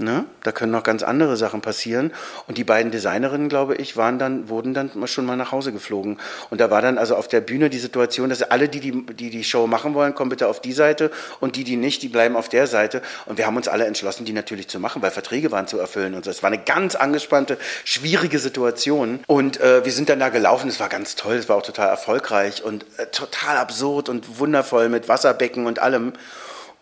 Ne? Da können noch ganz andere Sachen passieren. Und die beiden Designerinnen, glaube ich, waren dann, wurden dann schon mal nach Hause geflogen. Und da war dann also auf der Bühne die Situation, dass alle, die die, die, die Show machen wollen, kommen bitte auf die Seite und die, die nicht, die bleiben auf der Seite. Und wir haben uns alle entschlossen, die natürlich zu machen, weil Verträge waren zu erfüllen und so. Es war eine ganz angespannte, schwierige Situation. Und äh, wir sind dann da gelaufen. Es war ganz toll, es war auch total erfolgreich und äh, total absurd und wundervoll mit Wasserbecken und allem.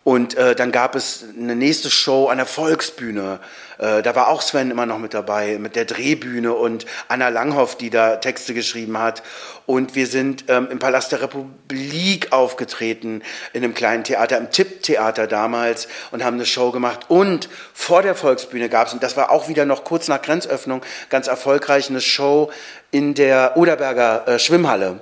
Und äh, dann gab es eine nächste Show an der Volksbühne. Äh, da war auch Sven immer noch mit dabei, mit der Drehbühne und Anna Langhoff, die da Texte geschrieben hat. Und wir sind ähm, im Palast der Republik aufgetreten, in einem kleinen Theater, im Tipp-Theater damals und haben eine Show gemacht. Und vor der Volksbühne gab es, und das war auch wieder noch kurz nach Grenzöffnung, ganz erfolgreich eine Show in der Oderberger äh, Schwimmhalle,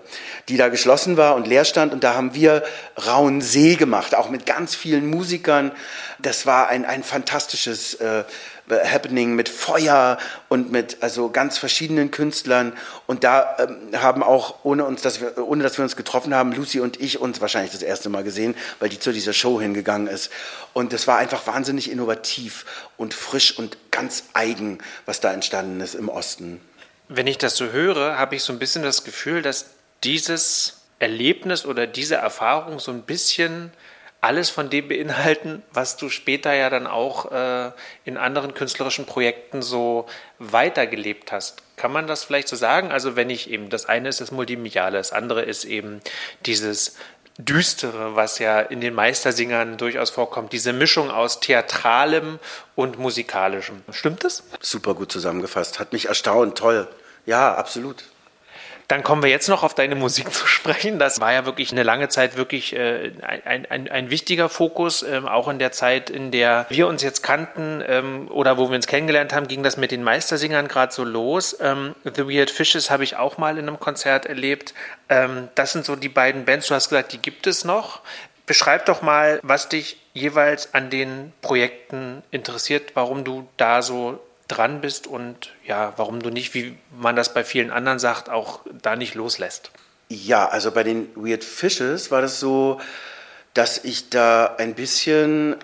die da geschlossen war und leer stand. Und da haben wir Rauen See gemacht, auch mit ganz vielen Musikern. Das war ein, ein fantastisches äh, Happening mit Feuer und mit also ganz verschiedenen Künstlern. Und da ähm, haben auch, ohne, uns, dass wir, ohne dass wir uns getroffen haben, Lucy und ich uns wahrscheinlich das erste Mal gesehen, weil die zu dieser Show hingegangen ist. Und es war einfach wahnsinnig innovativ und frisch und ganz eigen, was da entstanden ist im Osten. Wenn ich das so höre, habe ich so ein bisschen das Gefühl, dass dieses Erlebnis oder diese Erfahrung so ein bisschen alles von dem beinhalten, was du später ja dann auch äh, in anderen künstlerischen Projekten so weitergelebt hast. Kann man das vielleicht so sagen? Also wenn ich eben, das eine ist das Multimediale, das andere ist eben dieses Düstere, was ja in den Meistersingern durchaus vorkommt, diese Mischung aus Theatralem und Musikalischem. Stimmt das? Super gut zusammengefasst, hat mich erstaunt, toll. Ja, absolut. Dann kommen wir jetzt noch auf deine Musik (laughs) zu sprechen. Das war ja wirklich eine lange Zeit wirklich äh, ein, ein, ein wichtiger Fokus. Ähm, auch in der Zeit, in der wir uns jetzt kannten ähm, oder wo wir uns kennengelernt haben, ging das mit den Meistersingern gerade so los. Ähm, The Weird Fishes habe ich auch mal in einem Konzert erlebt. Ähm, das sind so die beiden Bands. Du hast gesagt, die gibt es noch. Beschreib doch mal, was dich jeweils an den Projekten interessiert, warum du da so dran bist und ja, warum du nicht, wie man das bei vielen anderen sagt, auch da nicht loslässt. Ja, also bei den Weird Fishes war das so, dass ich da ein bisschen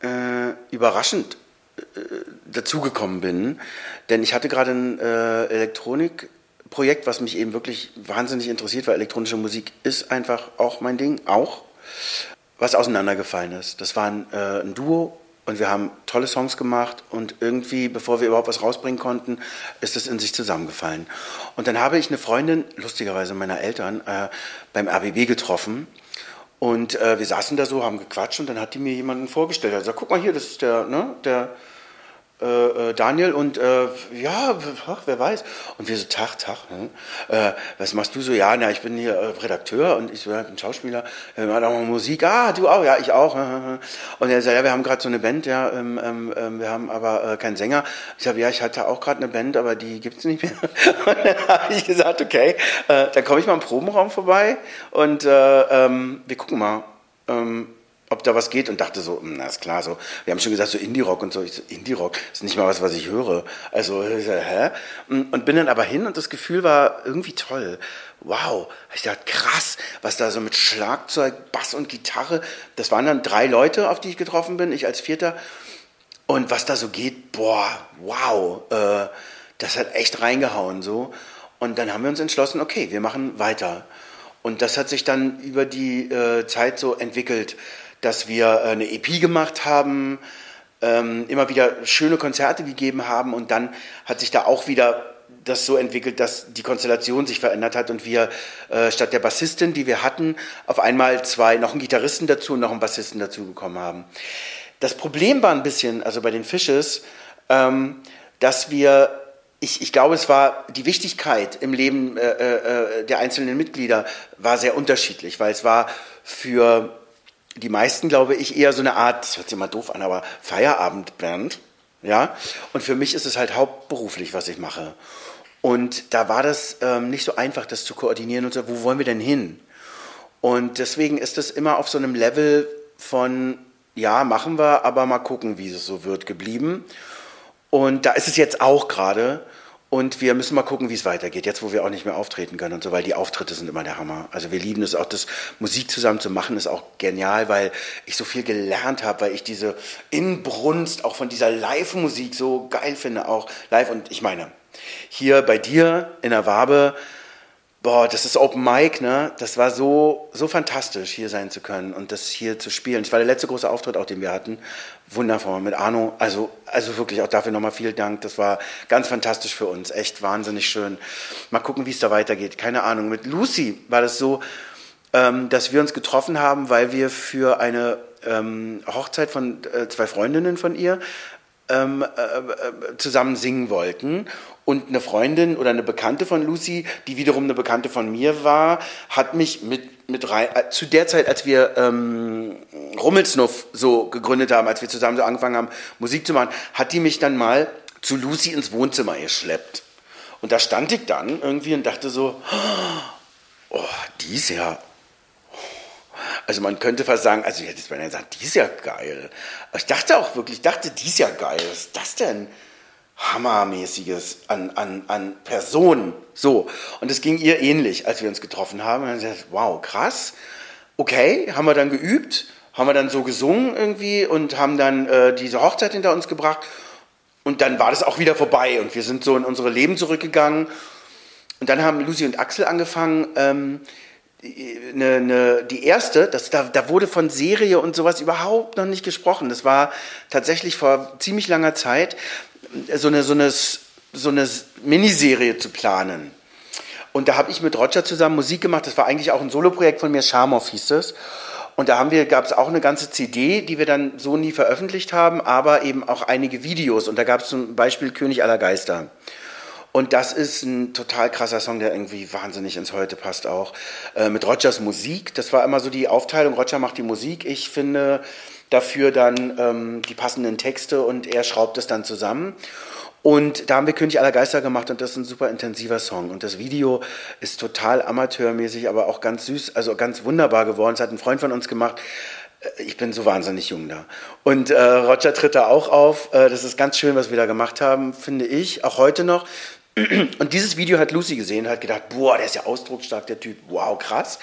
äh, überraschend äh, dazugekommen bin, denn ich hatte gerade ein äh, Elektronikprojekt, was mich eben wirklich wahnsinnig interessiert, weil elektronische Musik ist einfach auch mein Ding, auch, was auseinandergefallen ist. Das war ein, äh, ein Duo und wir haben tolle Songs gemacht und irgendwie, bevor wir überhaupt was rausbringen konnten, ist es in sich zusammengefallen. Und dann habe ich eine Freundin, lustigerweise meiner Eltern, äh, beim RBB getroffen. Und äh, wir saßen da so, haben gequatscht und dann hat die mir jemanden vorgestellt. Er sagt, guck mal hier, das ist der, ne, der äh, äh, Daniel und äh, ja, ach, wer weiß. Und wir so, Tag, Tag, hm? äh, was machst du so? Ja, na, ich bin hier äh, Redakteur und ich so, ja, bin Schauspieler, wir machen auch mal Musik. Ah, du auch? Ja, ich auch. (laughs) Und er sagt, ja, wir haben gerade so eine Band, ja, ähm, ähm, ähm wir haben aber äh, keinen Sänger. Ich sage, ja, ich hatte auch gerade eine Band, aber die gibt's nicht mehr. (laughs) Und dann habe ich gesagt, okay, äh, dann komme ich mal im Probenraum vorbei und äh, ähm, wir gucken mal. Ähm, ob da was geht und dachte so, hm, na ist klar, so, wir haben schon gesagt, so Indie-Rock und so, ich so, Indie-Rock ist nicht mal was, was ich höre. Also, (laughs) hä? Und bin dann aber hin und das Gefühl war irgendwie toll. Wow. Ich dachte, krass, was da so mit Schlagzeug, Bass und Gitarre, das waren dann drei Leute, auf die ich getroffen bin, ich als Vierter. Und was da so geht, boah, wow, äh, das hat echt reingehauen, so. Und dann haben wir uns entschlossen, okay, wir machen weiter. Und das hat sich dann über die äh, Zeit so entwickelt dass wir äh, eine EP gemacht haben, ähm, immer wieder schöne Konzerte gegeben haben und dann hat sich da auch wieder das so entwickelt, dass die Konstellation sich verändert hat und wir äh, statt der Bassistin, die wir hatten, auf einmal zwei, noch einen Gitarristen dazu und noch einen Bassisten dazu bekommen haben. Das Problem war ein bisschen, also bei den Fishes, ähm, dass wir, ich, ich glaube, es war die Wichtigkeit im Leben äh, äh, der einzelnen Mitglieder war sehr unterschiedlich, weil es war für die meisten, glaube ich, eher so eine Art, das hört sich immer doof an, aber Feierabendband. Ja? Und für mich ist es halt hauptberuflich, was ich mache. Und da war das ähm, nicht so einfach, das zu koordinieren und so, wo wollen wir denn hin? Und deswegen ist das immer auf so einem Level von, ja, machen wir, aber mal gucken, wie es so wird, geblieben. Und da ist es jetzt auch gerade. Und wir müssen mal gucken, wie es weitergeht, jetzt wo wir auch nicht mehr auftreten können und so, weil die Auftritte sind immer der Hammer. Also wir lieben es auch, das Musik zusammen zu machen, ist auch genial, weil ich so viel gelernt habe, weil ich diese Inbrunst auch von dieser Live-Musik so geil finde, auch live. Und ich meine, hier bei dir in der Wabe, boah, das ist Open Mic, ne? Das war so, so fantastisch, hier sein zu können und das hier zu spielen. Das war der letzte große Auftritt auch, den wir hatten. Wundervoll mit Arno. Also, also wirklich auch dafür nochmal vielen Dank. Das war ganz fantastisch für uns. Echt wahnsinnig schön. Mal gucken, wie es da weitergeht. Keine Ahnung. Mit Lucy war das so, ähm, dass wir uns getroffen haben, weil wir für eine ähm, Hochzeit von äh, zwei Freundinnen von ihr ähm, äh, äh, zusammen singen wollten. Und eine Freundin oder eine Bekannte von Lucy, die wiederum eine Bekannte von mir war, hat mich mit, mit rein, äh, zu der Zeit, als wir ähm, Rummelsnuff so gegründet haben, als wir zusammen so angefangen haben, Musik zu machen, hat die mich dann mal zu Lucy ins Wohnzimmer geschleppt. Und da stand ich dann irgendwie und dachte so, oh, die ist ja also man könnte fast sagen, also ich hätte jetzt mal gesagt, die ist ja geil. Aber ich dachte auch wirklich, ich dachte, die ist ja geil. Was ist das denn? Hammermäßiges an, an, an Personen. So. Und es ging ihr ähnlich, als wir uns getroffen haben. Und dann gesagt, wow, krass. Okay, haben wir dann geübt, haben wir dann so gesungen irgendwie und haben dann äh, diese Hochzeit hinter uns gebracht. Und dann war das auch wieder vorbei und wir sind so in unsere Leben zurückgegangen. Und dann haben Lucy und Axel angefangen, ähm, eine, eine, die erste, das, da, da wurde von Serie und sowas überhaupt noch nicht gesprochen. Das war tatsächlich vor ziemlich langer Zeit so eine, so eine, so eine Miniserie zu planen. Und da habe ich mit Roger zusammen Musik gemacht. Das war eigentlich auch ein Soloprojekt von mir, Charmoff hieß es. Und da gab es auch eine ganze CD, die wir dann so nie veröffentlicht haben, aber eben auch einige Videos. Und da gab es zum Beispiel König aller Geister. Und das ist ein total krasser Song, der irgendwie wahnsinnig ins Heute passt auch. Äh, mit Rogers Musik, das war immer so die Aufteilung, Roger macht die Musik, ich finde dafür dann ähm, die passenden Texte und er schraubt es dann zusammen. Und da haben wir König aller Geister gemacht und das ist ein super intensiver Song. Und das Video ist total amateurmäßig, aber auch ganz süß, also ganz wunderbar geworden. Es hat ein Freund von uns gemacht. Äh, ich bin so wahnsinnig jung da. Und äh, Roger tritt da auch auf. Äh, das ist ganz schön, was wir da gemacht haben, finde ich, auch heute noch. Und dieses Video hat Lucy gesehen, hat gedacht, boah, der ist ja ausdrucksstark, der Typ, wow, krass.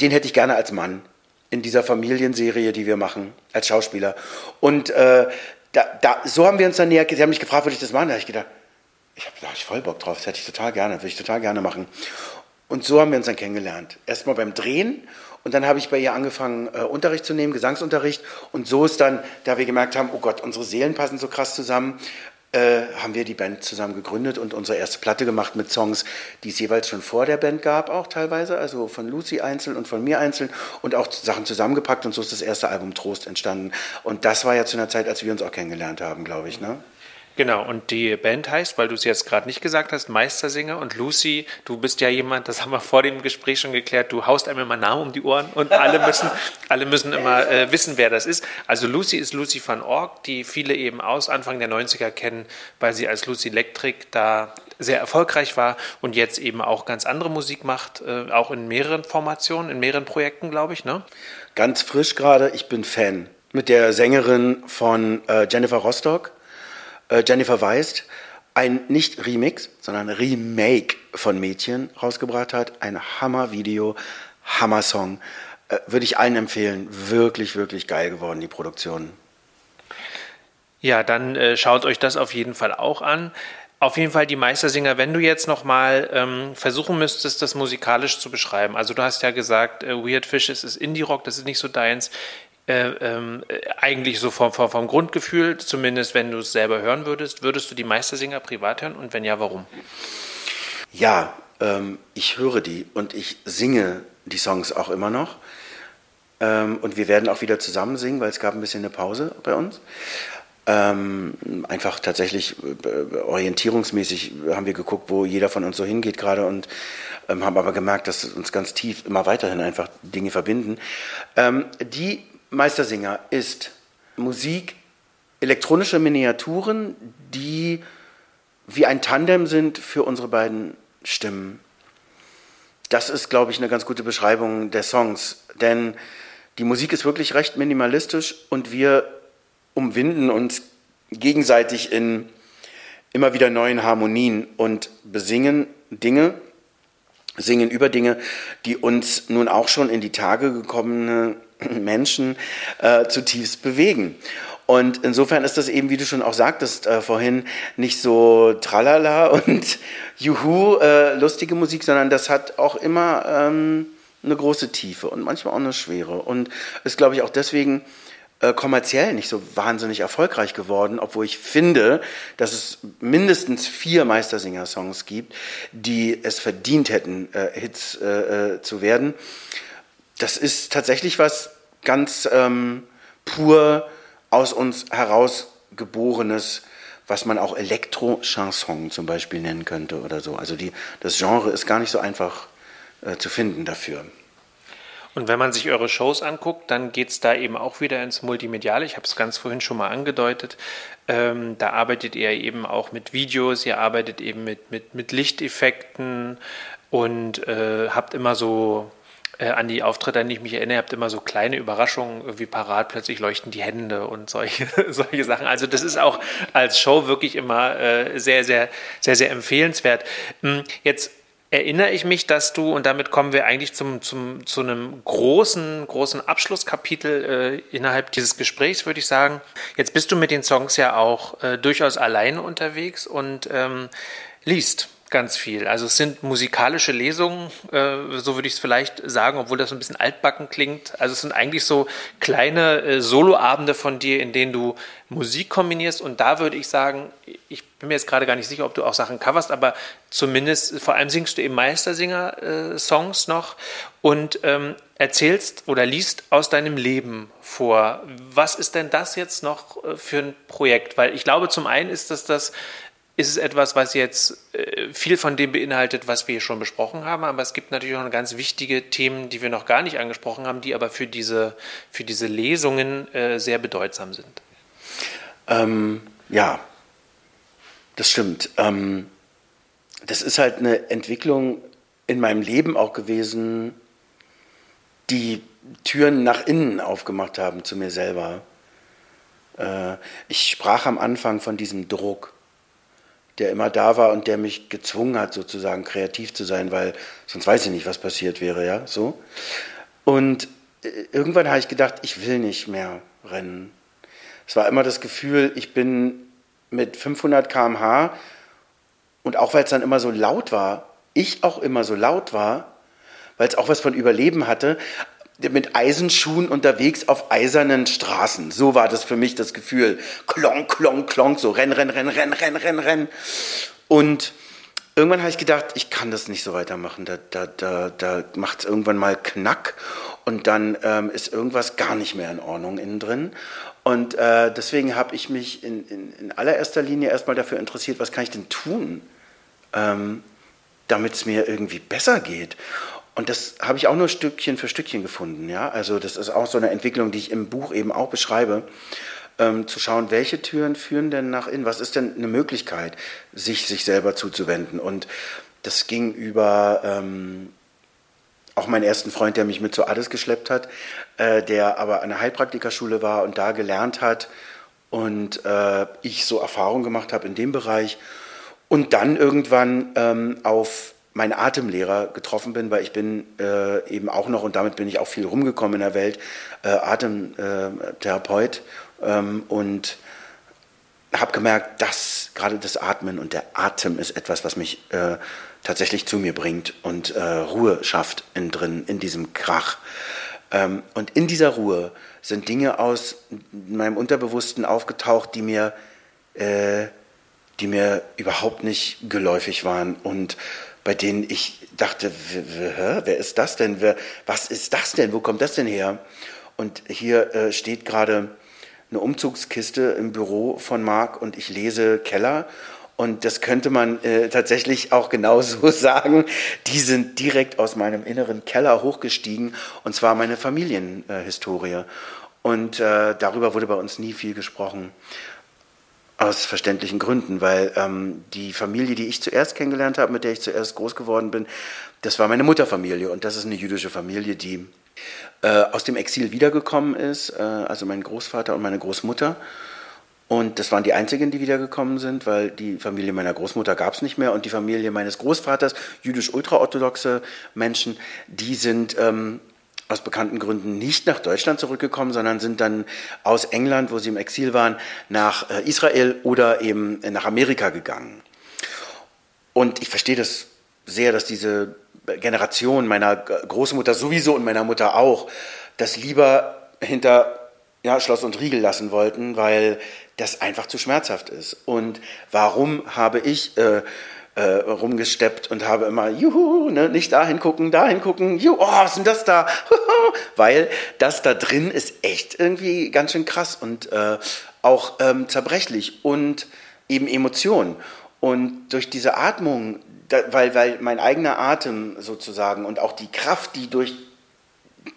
Den hätte ich gerne als Mann in dieser Familienserie, die wir machen, als Schauspieler. Und äh, da, da, so haben wir uns dann näher, sie haben mich gefragt, würde ich das machen? Da habe ich gedacht, ich habe da hab voll Bock drauf, das hätte ich total gerne, würde ich total gerne machen. Und so haben wir uns dann kennengelernt. Erstmal beim Drehen und dann habe ich bei ihr angefangen, äh, Unterricht zu nehmen, Gesangsunterricht. Und so ist dann, da wir gemerkt haben, oh Gott, unsere Seelen passen so krass zusammen, äh, haben wir die Band zusammen gegründet und unsere erste Platte gemacht mit Songs, die es jeweils schon vor der Band gab, auch teilweise, also von Lucy einzeln und von mir einzeln und auch Sachen zusammengepackt und so ist das erste Album Trost entstanden. Und das war ja zu einer Zeit, als wir uns auch kennengelernt haben, glaube ich. Ne? Genau, und die Band heißt, weil du es jetzt gerade nicht gesagt hast, Meistersinger und Lucy, du bist ja jemand, das haben wir vor dem Gespräch schon geklärt, du haust einem immer Namen um die Ohren und alle müssen, (laughs) alle müssen immer äh, wissen, wer das ist. Also Lucy ist Lucy van Org, die viele eben aus Anfang der 90er kennen, weil sie als Lucy Electric da sehr erfolgreich war und jetzt eben auch ganz andere Musik macht, äh, auch in mehreren Formationen, in mehreren Projekten, glaube ich, ne? Ganz frisch gerade, ich bin Fan. Mit der Sängerin von äh, Jennifer Rostock äh, Jennifer Weist ein nicht Remix, sondern Remake von Mädchen rausgebracht hat. Ein Hammer-Video, Hammer-Song. Äh, würde ich allen empfehlen. Wirklich, wirklich geil geworden, die Produktion. Ja, dann äh, schaut euch das auf jeden Fall auch an. Auf jeden Fall die Meistersinger, wenn du jetzt nochmal ähm, versuchen müsstest, das musikalisch zu beschreiben. Also du hast ja gesagt, äh, Weird Fishes ist Indie-Rock, das ist nicht so deins. Äh, ähm, äh, eigentlich so vom, vom, vom, Grundgefühl, zumindest wenn du es selber hören würdest, würdest du die Meistersinger privat hören und wenn ja, warum? Ja, ähm, ich höre die und ich singe die Songs auch immer noch. Ähm, und wir werden auch wieder zusammen singen, weil es gab ein bisschen eine Pause bei uns. Ähm, einfach tatsächlich äh, orientierungsmäßig haben wir geguckt, wo jeder von uns so hingeht gerade und ähm, haben aber gemerkt, dass uns ganz tief immer weiterhin einfach Dinge verbinden. Ähm, die Meistersinger ist Musik, elektronische Miniaturen, die wie ein Tandem sind für unsere beiden Stimmen. Das ist, glaube ich, eine ganz gute Beschreibung der Songs, denn die Musik ist wirklich recht minimalistisch und wir umwinden uns gegenseitig in immer wieder neuen Harmonien und besingen Dinge, singen über Dinge, die uns nun auch schon in die Tage gekommene (clears throat) Menschen äh, zutiefst bewegen. Und insofern ist das eben, wie du schon auch sagtest äh, vorhin, nicht so tralala (laughs) und juhu, äh, lustige Musik, sondern das hat auch immer ähm, eine große Tiefe und manchmal auch eine Schwere. Und ist, glaube ich, auch deswegen äh, kommerziell nicht so wahnsinnig erfolgreich geworden, obwohl ich finde, dass es mindestens vier Meistersinger-Songs gibt, die es verdient hätten, äh, Hits äh, äh, zu werden das ist tatsächlich was ganz ähm, pur aus uns herausgeborenes, was man auch Elektro-Chanson zum Beispiel nennen könnte oder so. Also die, das Genre ist gar nicht so einfach äh, zu finden dafür. Und wenn man sich eure Shows anguckt, dann geht es da eben auch wieder ins Multimediale. Ich habe es ganz vorhin schon mal angedeutet. Ähm, da arbeitet ihr eben auch mit Videos, ihr arbeitet eben mit, mit, mit Lichteffekten und äh, habt immer so äh, an die Auftritte, an die ich mich erinnere, habt immer so kleine Überraschungen irgendwie parat, plötzlich leuchten die Hände und solche, (laughs) solche Sachen. Also das ist auch als Show wirklich immer äh, sehr, sehr, sehr, sehr empfehlenswert. Hm, jetzt erinnere ich mich, dass du, und damit kommen wir eigentlich zum, zum, zu einem großen, großen Abschlusskapitel äh, innerhalb dieses Gesprächs, würde ich sagen. Jetzt bist du mit den Songs ja auch äh, durchaus alleine unterwegs und ähm, liest ganz viel. Also es sind musikalische Lesungen, äh, so würde ich es vielleicht sagen, obwohl das ein bisschen altbacken klingt. Also es sind eigentlich so kleine äh, Soloabende von dir, in denen du Musik kombinierst. Und da würde ich sagen, ich bin mir jetzt gerade gar nicht sicher, ob du auch Sachen coverst, aber zumindest, vor allem singst du eben Meistersinger-Songs noch und ähm, erzählst oder liest aus deinem Leben vor. Was ist denn das jetzt noch äh, für ein Projekt? Weil ich glaube, zum einen ist das das ist es etwas, was jetzt äh, viel von dem beinhaltet, was wir schon besprochen haben, aber es gibt natürlich auch ganz wichtige Themen, die wir noch gar nicht angesprochen haben, die aber für diese, für diese Lesungen äh, sehr bedeutsam sind. Ähm, ja, das stimmt. Ähm, das ist halt eine Entwicklung in meinem Leben auch gewesen, die Türen nach innen aufgemacht haben zu mir selber. Äh, ich sprach am Anfang von diesem Druck der immer da war und der mich gezwungen hat, sozusagen kreativ zu sein, weil sonst weiß ich nicht, was passiert wäre, ja, so. Und äh, irgendwann habe ich gedacht, ich will nicht mehr rennen. Es war immer das Gefühl, ich bin mit 500 km/h und auch weil es dann immer so laut war, ich auch immer so laut war, weil es auch was von Überleben hatte, mit Eisenschuhen unterwegs auf eisernen Straßen. So war das für mich das Gefühl. Klonk, klonk, klonk, so renn, renn, renn, renn, renn, renn, renn. Und irgendwann habe ich gedacht, ich kann das nicht so weitermachen. Da, da, da, da macht es irgendwann mal Knack und dann ähm, ist irgendwas gar nicht mehr in Ordnung innen drin. Und äh, deswegen habe ich mich in, in, in, allererster Linie erstmal dafür interessiert, was kann ich denn tun, ähm, damit es mir irgendwie besser geht. Und das habe ich auch nur Stückchen für Stückchen gefunden. Ja? Also das ist auch so eine Entwicklung, die ich im Buch eben auch beschreibe. Ähm, zu schauen, welche Türen führen denn nach innen? Was ist denn eine Möglichkeit, sich sich selber zuzuwenden? Und das ging über ähm, auch meinen ersten Freund, der mich mit zu Addis geschleppt hat, äh, der aber an der Heilpraktikerschule war und da gelernt hat und äh, ich so Erfahrungen gemacht habe in dem Bereich und dann irgendwann ähm, auf meinen Atemlehrer getroffen bin, weil ich bin äh, eben auch noch, und damit bin ich auch viel rumgekommen in der Welt, äh, Atemtherapeut ähm, und habe gemerkt, dass gerade das Atmen und der Atem ist etwas, was mich äh, tatsächlich zu mir bringt und äh, Ruhe schafft in drin, in diesem Krach. Ähm, und in dieser Ruhe sind Dinge aus meinem Unterbewussten aufgetaucht, die mir, äh, die mir überhaupt nicht geläufig waren und bei denen ich dachte, wer ist das denn? was ist das denn? Wo kommt das denn her? Und hier äh, steht gerade eine Umzugskiste im Büro von Marc und ich lese Keller und das könnte man äh, tatsächlich auch genauso (laughs) sagen. Die sind direkt aus meinem inneren Keller hochgestiegen und zwar meine Familienhistorie. Äh, und darüber wurde bei uns nie viel gesprochen. Aus verständlichen Gründen, weil ähm, die Familie, die ich zuerst kennengelernt habe, mit der ich zuerst groß geworden bin, das war meine Mutterfamilie und das ist eine jüdische Familie, die äh, aus dem Exil wiedergekommen ist, äh, also mein Großvater und meine Großmutter. Und das waren die einzigen, die wiedergekommen sind, weil die Familie meiner Großmutter gab es nicht mehr und die Familie meines Großvaters, jüdisch-ultraorthodoxe Menschen, die sind ähm, aus bekannten Gründen nicht nach Deutschland zurückgekommen, sondern sind dann aus England, wo sie im Exil waren, nach äh, Israel oder eben nach Amerika gegangen. Und ich verstehe das sehr, dass diese Generation meiner Großmutter sowieso und meiner Mutter auch das lieber hinter ja, Schloss und Riegel lassen wollten, weil das einfach zu schmerzhaft ist. Und warum habe ich äh, äh, rumgesteppt und habe immer, juhu, ne, nicht dahin gucken, dahin gucken, juhu, oh, was ist denn das da? weil das da drin ist echt irgendwie ganz schön krass und äh, auch ähm, zerbrechlich und eben Emotionen. Und durch diese Atmung, da, weil, weil mein eigener Atem sozusagen und auch die Kraft, die durch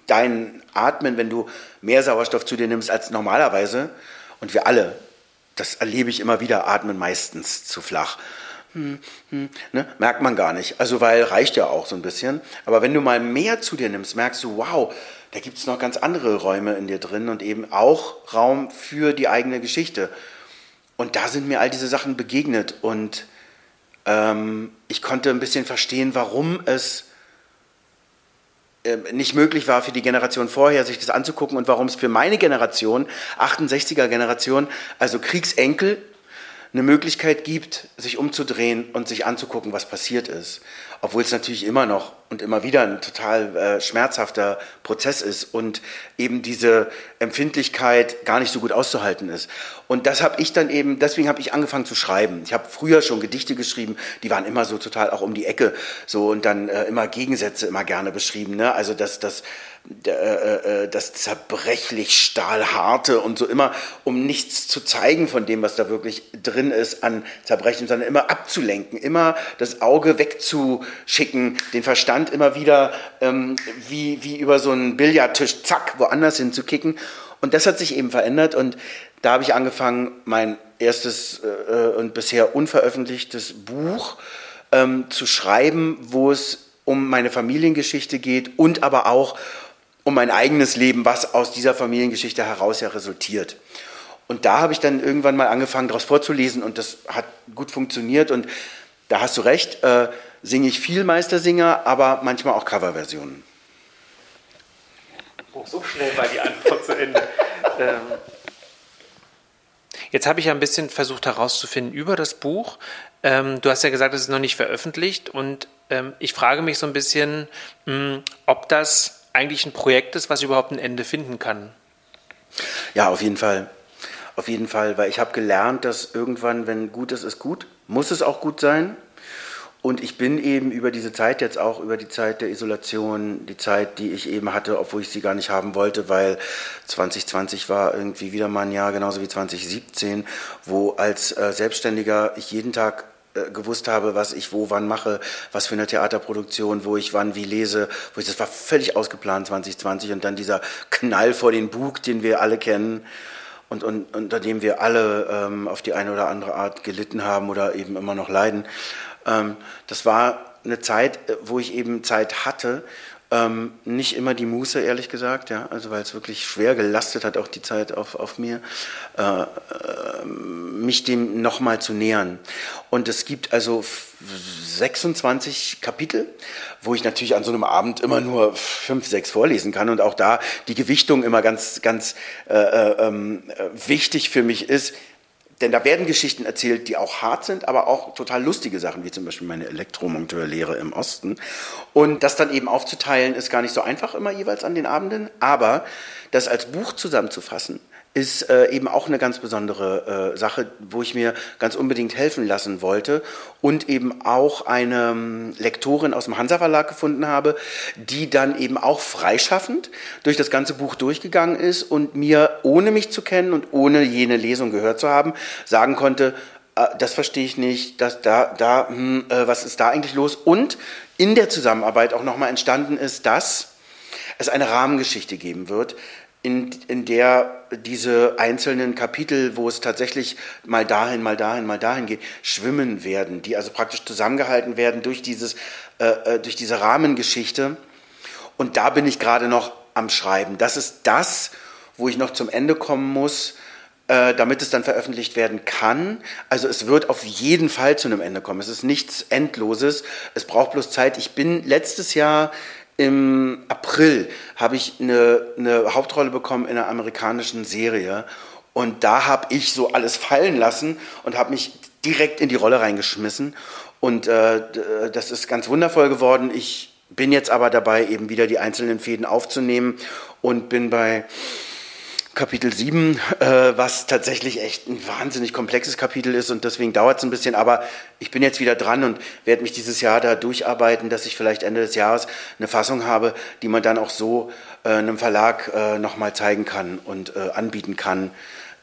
dein Atmen, wenn du mehr Sauerstoff zu dir nimmst als normalerweise, und wir alle, das erlebe ich immer wieder, atmen meistens zu flach. Ne? Merkt man gar nicht. Also, weil reicht ja auch so ein bisschen. Aber wenn du mal mehr zu dir nimmst, merkst du, wow, da gibt es noch ganz andere Räume in dir drin und eben auch Raum für die eigene Geschichte. Und da sind mir all diese Sachen begegnet und ähm, ich konnte ein bisschen verstehen, warum es äh, nicht möglich war für die Generation vorher, sich das anzugucken und warum es für meine Generation, 68er Generation, also Kriegsenkel, eine Möglichkeit gibt, sich umzudrehen und sich anzugucken, was passiert ist. Obwohl es natürlich immer noch und immer wieder ein total äh, schmerzhafter Prozess ist und eben diese Empfindlichkeit gar nicht so gut auszuhalten ist. Und das habe ich dann eben, deswegen habe ich angefangen zu schreiben. Ich habe früher schon Gedichte geschrieben, die waren immer so total auch um die Ecke so und dann äh, immer Gegensätze immer gerne beschrieben. Ne? Also das, das das zerbrechlich stahlharte und so immer, um nichts zu zeigen von dem, was da wirklich drin ist an Zerbrechen, sondern immer abzulenken, immer das Auge wegzuschicken, den Verstand immer wieder ähm, wie, wie über so einen Billardtisch, zack, woanders hinzukicken. Und das hat sich eben verändert und da habe ich angefangen, mein erstes äh, und bisher unveröffentlichtes Buch ähm, zu schreiben, wo es um meine Familiengeschichte geht und aber auch um mein eigenes Leben, was aus dieser Familiengeschichte heraus ja resultiert. Und da habe ich dann irgendwann mal angefangen, daraus vorzulesen und das hat gut funktioniert. Und da hast du recht, äh, singe ich viel Meistersinger, aber manchmal auch Coverversionen. Oh, so schnell war die Antwort zu Ende. (laughs) ähm, jetzt habe ich ja ein bisschen versucht herauszufinden über das Buch. Ähm, du hast ja gesagt, es ist noch nicht veröffentlicht und ähm, ich frage mich so ein bisschen, mh, hm, ob das eigentlich ein Projekt ist, was überhaupt ein Ende finden kann. Ja, auf jeden Fall. Auf jeden Fall, weil ich habe gelernt, dass irgendwann, wenn gut ist, ist gut, muss es auch gut sein. Und ich bin eben über diese Zeit jetzt auch, über die Zeit der Isolation, die Zeit, die ich eben hatte, obwohl ich sie gar nicht haben wollte, weil 2020 war irgendwie wieder mal ein Jahr, genauso wie 2017, wo als äh, Selbstständiger ich jeden Tag äh, gewusst habe, was ich wo wann mache, was für eine Theaterproduktion, wo ich wann wie lese, wo ich das war völlig ausgeplant 2020 und dann dieser Knall vor den Bug, den wir alle kennen und, und unter dem wir alle ähm, auf die eine oder andere Art gelitten haben oder eben immer noch leiden. Ähm, das war eine Zeit, äh, wo ich eben Zeit hatte, ähm, nicht immer die Muße, ehrlich gesagt, ja, also weil es wirklich schwer gelastet hat, auch die Zeit auf, auf mir, äh, äh, mich dem nochmal zu nähern. Und es gibt also 26 Kapitel, wo ich natürlich an so einem Abend immer nur fünf, sechs vorlesen kann und auch da die Gewichtung immer ganz, ganz äh, äh, ähm, wichtig für mich ist, denn da werden Geschichten erzählt, die auch hart sind, aber auch total lustige Sachen, wie zum Beispiel meine Elektromonteurlehre im Osten. Und das dann eben aufzuteilen, ist gar nicht so einfach immer jeweils an den Abenden, aber das als Buch zusammenzufassen, ist äh, eben auch eine ganz besondere äh, Sache, wo ich mir ganz unbedingt helfen lassen wollte und eben auch eine ähm, Lektorin aus dem Hansa Verlag gefunden habe, die dann eben auch freischaffend durch das ganze Buch durchgegangen ist und mir, ohne mich zu kennen und ohne jene Lesung gehört zu haben, sagen konnte, äh, das verstehe ich nicht, das, da, da, hm, äh, was ist da eigentlich los? Und in der Zusammenarbeit auch nochmal entstanden ist, dass es eine Rahmengeschichte geben wird, in, in der diese einzelnen Kapitel, wo es tatsächlich mal dahin, mal dahin, mal dahin geht, schwimmen werden, die also praktisch zusammengehalten werden durch, dieses, äh, äh durch diese Rahmengeschichte. Und da bin ich gerade noch am Schreiben. Das ist das, wo ich noch zum Ende kommen muss, äh, damit es dann veröffentlicht werden kann. Also es wird auf jeden Fall zu einem Ende kommen. Es ist nichts Endloses. Es braucht bloß Zeit. Ich bin letztes Jahr im April habe ich eine, eine Hauptrolle bekommen in einer amerikanischen Serie und da habe ich so alles fallen lassen und habe mich direkt in die Rolle reingeschmissen und äh, das ist ganz wundervoll geworden. Ich bin jetzt aber dabei, eben wieder die einzelnen Fäden aufzunehmen und bin bei Kapitel 7, äh, was tatsächlich echt ein wahnsinnig komplexes Kapitel ist und deswegen dauert es ein bisschen. Aber ich bin jetzt wieder dran und werde mich dieses Jahr da durcharbeiten, dass ich vielleicht Ende des Jahres eine Fassung habe, die man dann auch so äh, einem Verlag äh, nochmal zeigen kann und äh, anbieten kann.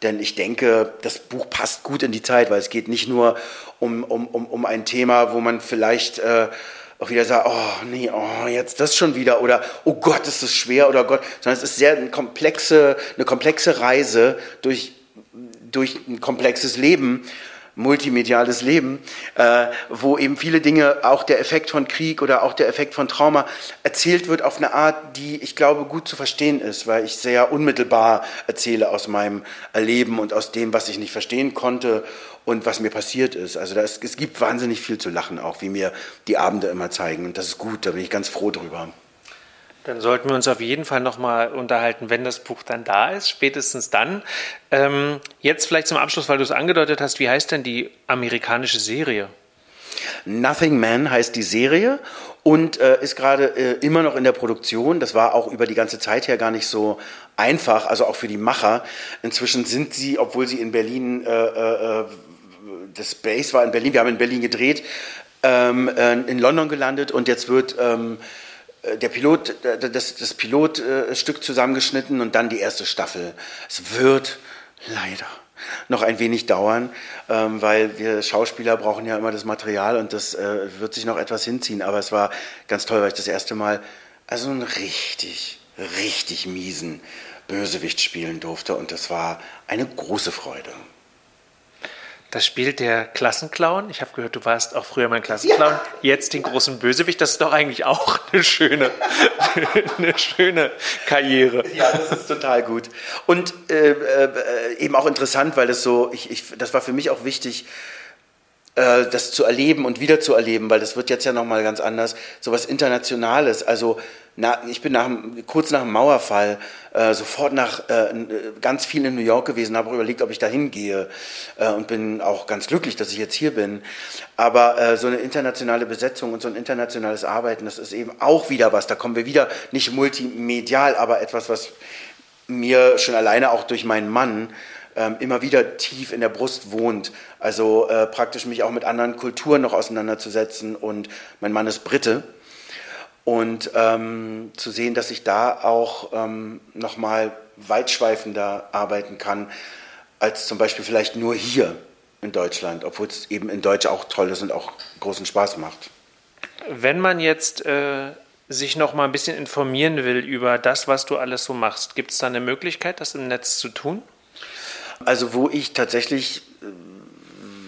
Denn ich denke, das Buch passt gut in die Zeit, weil es geht nicht nur um, um, um, ein Thema, wo man vielleicht... Äh, auch wieder sagt, oh nee, oh, jetzt das schon wieder. Oder oh Gott, ist das schwer oder Gott, sondern es ist sehr eine komplexe, eine komplexe Reise durch, durch ein komplexes Leben multimediales Leben, äh, wo eben viele Dinge, auch der Effekt von Krieg oder auch der Effekt von Trauma, erzählt wird auf eine Art, die ich glaube gut zu verstehen ist, weil ich sehr unmittelbar erzähle aus meinem Erleben und aus dem, was ich nicht verstehen konnte und was mir passiert ist. Also ist, es gibt wahnsinnig viel zu lachen, auch wie mir die Abende immer zeigen. Und das ist gut, da bin ich ganz froh drüber. Dann sollten wir uns auf jeden Fall nochmal unterhalten, wenn das Buch dann da ist, spätestens dann. Ähm, jetzt vielleicht zum Abschluss, weil du es angedeutet hast, wie heißt denn die amerikanische Serie? Nothing Man heißt die Serie und äh, ist gerade äh, immer noch in der Produktion. Das war auch über die ganze Zeit her gar nicht so einfach, also auch für die Macher. Inzwischen sind sie, obwohl sie in Berlin, äh, äh, äh das Base war in Berlin, wir haben in Berlin gedreht, ähm, äh, in London gelandet und jetzt wird ähm, äh, der Pilot, das, das Pilotstück zusammengeschnitten und dann die erste Staffel. Es wird leider noch ein wenig dauern, ähm, weil wir Schauspieler brauchen ja immer das Material und das äh, wird sich noch etwas hinziehen. Aber es war ganz toll, weil ich das erste Mal also einen richtig, richtig miesen Bösewicht spielen durfte und das war eine große Freude. Das spielt der Klassenclown. Ich habe gehört, du warst auch früher mein Klassenclown. Ja. Jetzt den großen Bösewicht. Das ist doch eigentlich auch eine schöne, (laughs) eine schöne Karriere. Ja, das ist total gut. Und äh, äh, eben auch interessant, weil das so, ich, ich, das war für mich auch wichtig, äh, das zu erleben und wieder zu erleben, weil das wird jetzt ja nochmal ganz anders. So was Internationales. Also na, ich bin nach, kurz nach dem Mauerfall äh, sofort nach äh, ganz viel in New York gewesen, habe überlegt, ob ich da hingehe äh, und bin auch ganz glücklich, dass ich jetzt hier bin. Aber äh, so eine internationale Besetzung und so ein internationales Arbeiten, das ist eben auch wieder was. Da kommen wir wieder nicht multimedial, aber etwas, was mir schon alleine auch durch meinen Mann ähm, immer wieder tief in der Brust wohnt. Also äh, praktisch mich auch mit anderen Kulturen noch auseinanderzusetzen. Und mein Mann ist Brite. Und ähm, zu sehen, dass ich da auch ähm, nochmal weitschweifender arbeiten kann, als zum Beispiel vielleicht nur hier in Deutschland, obwohl es eben in Deutsch auch toll ist und auch großen Spaß macht. Wenn man jetzt äh, sich noch mal ein bisschen informieren will über das, was du alles so machst, gibt es da eine Möglichkeit, das im Netz zu tun? Also wo ich tatsächlich äh,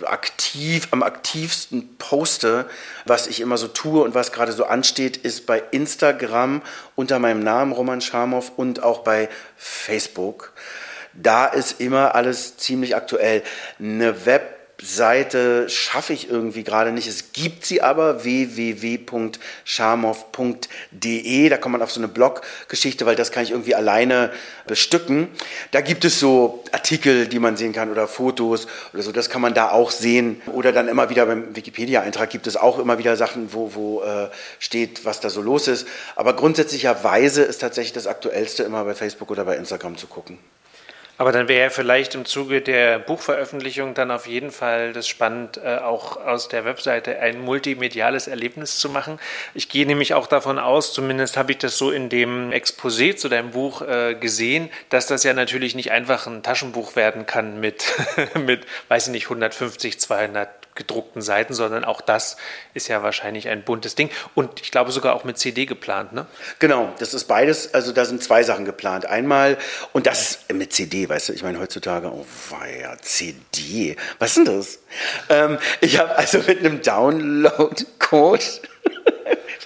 aktiv, am aktivsten poste, was ich immer so tue und was gerade so ansteht, ist bei Instagram unter meinem Namen Roman Scharmow und auch bei Facebook. Da ist immer alles ziemlich aktuell. Eine Web Seite schaffe ich irgendwie gerade nicht. Es gibt sie aber, www.scharmow.de. Da kommt man auf so eine Bloggeschichte, weil das kann ich irgendwie alleine bestücken. Da gibt es so Artikel, die man sehen kann oder Fotos oder so. Das kann man da auch sehen. Oder dann immer wieder beim Wikipedia-Eintrag gibt es auch immer wieder Sachen, wo, wo äh, steht, was da so los ist. Aber grundsätzlicherweise ist tatsächlich das Aktuellste immer bei Facebook oder bei Instagram zu gucken. Aber dann wäre vielleicht im Zuge der Buchveröffentlichung dann auf jeden Fall das spannend, äh, auch aus der Webseite ein multimediales Erlebnis zu machen. Ich gehe nämlich auch davon aus, zumindest habe ich das so in dem Exposé zu deinem Buch äh, gesehen, dass das ja natürlich nicht einfach ein Taschenbuch werden kann mit, (laughs) mit weiß ich nicht, 150, 200 gedruckten Seiten, sondern auch das ist ja wahrscheinlich ein buntes Ding. Und ich glaube sogar auch mit CD geplant, ne? Genau, das ist beides, also da sind zwei Sachen geplant. Einmal, und das ist mit CD, weißt du, ich meine heutzutage, oh weia, CD, was ist denn das? Ähm, ich habe also mit einem Download-Code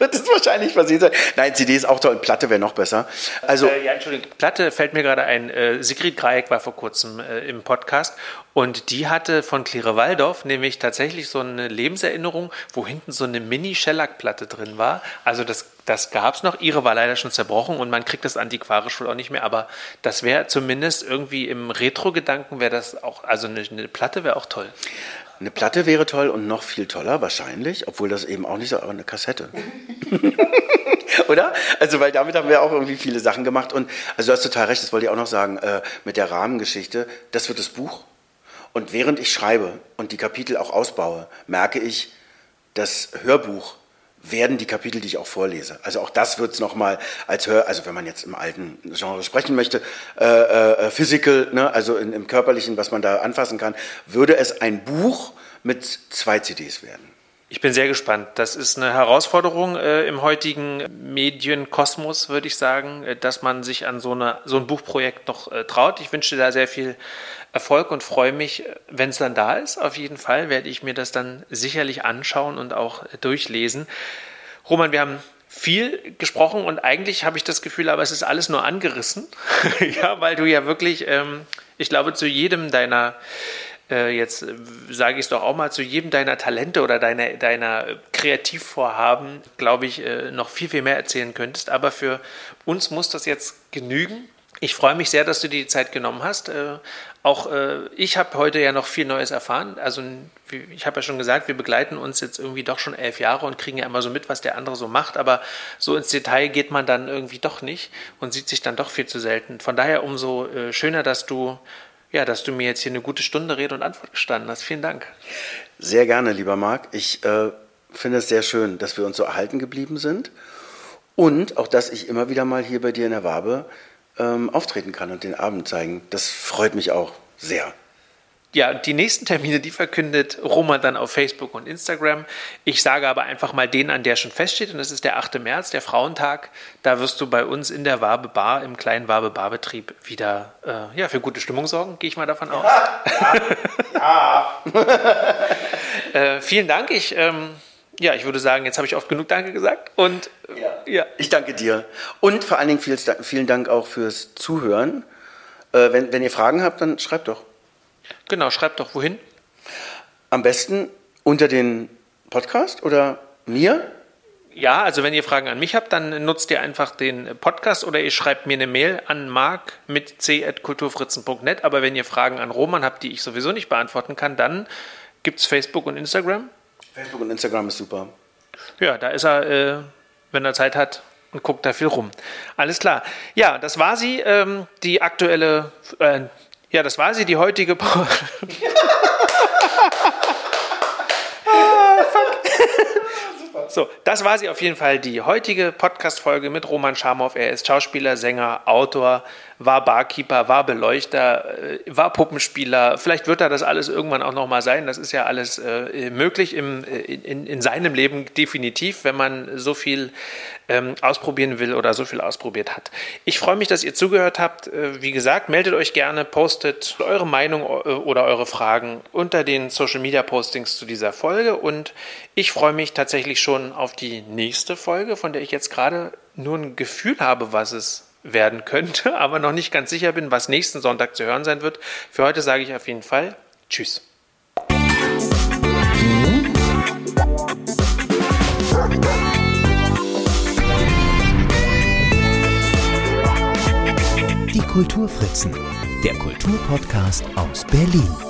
wird es wahrscheinlich passiert sein. Nein, CD ist auch toll, Platte wäre noch besser. Also, äh, ja, Entschuldigung, Platte fällt mir gerade ein. Äh, Sigrid Grayek war vor kurzem äh, im Podcast und die hatte von Claire Waldorf nämlich tatsächlich so eine Lebenserinnerung, wo hinten so eine Mini-Shellac-Platte drin war. Also das, das gab es noch. Ihre war leider schon zerbrochen und man kriegt das antiquarisch wohl auch nicht mehr. Aber das wäre zumindest irgendwie im Retro-Gedanken wäre das auch, also eine, eine Platte wäre auch toll. Eine Platte wäre toll und noch viel toller wahrscheinlich, obwohl das eben auch nicht so, aber eine Kassette. (laughs) Oder? Also, weil damit haben wir auch irgendwie viele Sachen gemacht. Und also du hast total recht, das wollte ich auch noch sagen, äh, mit der Rahmengeschichte, das wird das Buch. Und während ich schreibe und die Kapitel auch ausbaue, merke ich, das Hörbuch werden die Kapitel, die ich auch vorlese. Also auch das wird es nochmal als Hör, also wenn man jetzt im alten Genre sprechen möchte, äh, äh, physical, ne, also in, im körperlichen, was man da anfassen kann, würde es ein Buch mit zwei CDs werden. Ich bin sehr gespannt. Das ist eine Herausforderung äh, im heutigen Medienkosmos, würde ich sagen, äh, dass man sich an so, eine, so ein Buchprojekt noch äh, traut. Ich wünsche da sehr viel Erfolg und freue mich, wenn es dann da ist. Auf jeden Fall werde ich mir das dann sicherlich anschauen und auch durchlesen. Roman, wir haben viel gesprochen und eigentlich habe ich das Gefühl, aber es ist alles nur angerissen. (laughs) ja, weil du ja wirklich, ähm, ich glaube, zu jedem deiner äh, jetzt sage ich es doch auch mal, zu jedem deiner Talente oder deiner, deiner Kreativvorhaben, glaube ich, äh, noch viel, viel mehr erzählen könntest. Aber für uns muss das jetzt genügen. Ich freue mich sehr, dass du dir die Zeit genommen hast. Äh, auch äh, ich habe heute ja noch viel Neues erfahren. Also ich habe ja schon gesagt, wir begleiten uns jetzt irgendwie doch schon elf Jahre und kriegen ja immer so mit, was der andere so macht. Aber so ins Detail geht man dann irgendwie doch nicht und sieht sich dann doch viel zu selten. Von daher umso äh, schöner, dass du ja, dass du mir jetzt hier eine gute Stunde Rede und Antwort gestanden hast. Vielen Dank. Sehr gerne, lieber Marc. Ich äh, finde es sehr schön, dass wir uns so erhalten geblieben sind und auch, dass ich immer wieder mal hier bei dir in der Wabe ähm, auftreten kann und den Abend zeigen. Das freut mich auch sehr. Ja, die nächsten Termine, die verkündet Roman dann auf Facebook und Instagram. Ich sage aber einfach mal den an, der schon feststeht, und das ist der 8. März, der Frauentag. Da wirst du bei uns in der Wabe Bar, im kleinen Wabe Barbetrieb, wieder äh, ja, für gute Stimmung sorgen, gehe ich mal davon aus. Ja, ja. (laughs) äh, vielen Dank. Ich, ähm, ja, ich würde sagen, jetzt habe ich oft genug Danke gesagt. Und ja. ja. Ich danke dir. Und vor allen Dingen vielen, vielen Dank auch fürs Zuhören. Äh, wenn, wenn ihr Fragen habt, dann schreibt doch. Genau, schreibt doch wohin. Am besten unter den Podcast oder mir? Ja, also wenn ihr Fragen an mich habt, dann nutzt ihr einfach den Podcast oder ihr schreibt mir eine Mail an mark mit c.kulturfritzen.net. Aber wenn ihr Fragen an Roman habt, die ich sowieso nicht beantworten kann, dann gibt es Facebook und Instagram. Facebook und Instagram ist super. Ja, da ist er, äh, wenn er Zeit hat, und guckt da viel rum. Alles klar. Ja, das war sie, ähm, die aktuelle, äh, Ja, das war sie, die heutige. Po (laughs) (laughs) So, das war sie auf jeden Fall, die heutige Podcast-Folge mit Roman Schamow. Er ist Schauspieler, Sänger, Autor, war Barkeeper, war Beleuchter, äh, war Puppenspieler. Vielleicht wird er das alles irgendwann auch nochmal sein. Das ist ja alles äh, möglich im, äh, in, in seinem Leben definitiv, wenn man so viel ähm, ausprobieren will oder so viel ausprobiert hat. Ich freue mich, dass ihr zugehört habt. Äh, wie gesagt, meldet euch gerne, postet eure Meinung oder eure Fragen unter den Social Media Postings zu dieser Folge und ich freue mich tatsächlich schon auf die nächste Folge, von der ich jetzt gerade nur ein Gefühl habe, was es werden könnte, (laughs) aber noch nicht ganz sicher bin, was nächsten Sonntag zu hören sein wird. Für heute sage ich auf jeden Fall Tschüss. Die Kulturfritzen, der Kulturpodcast aus Berlin.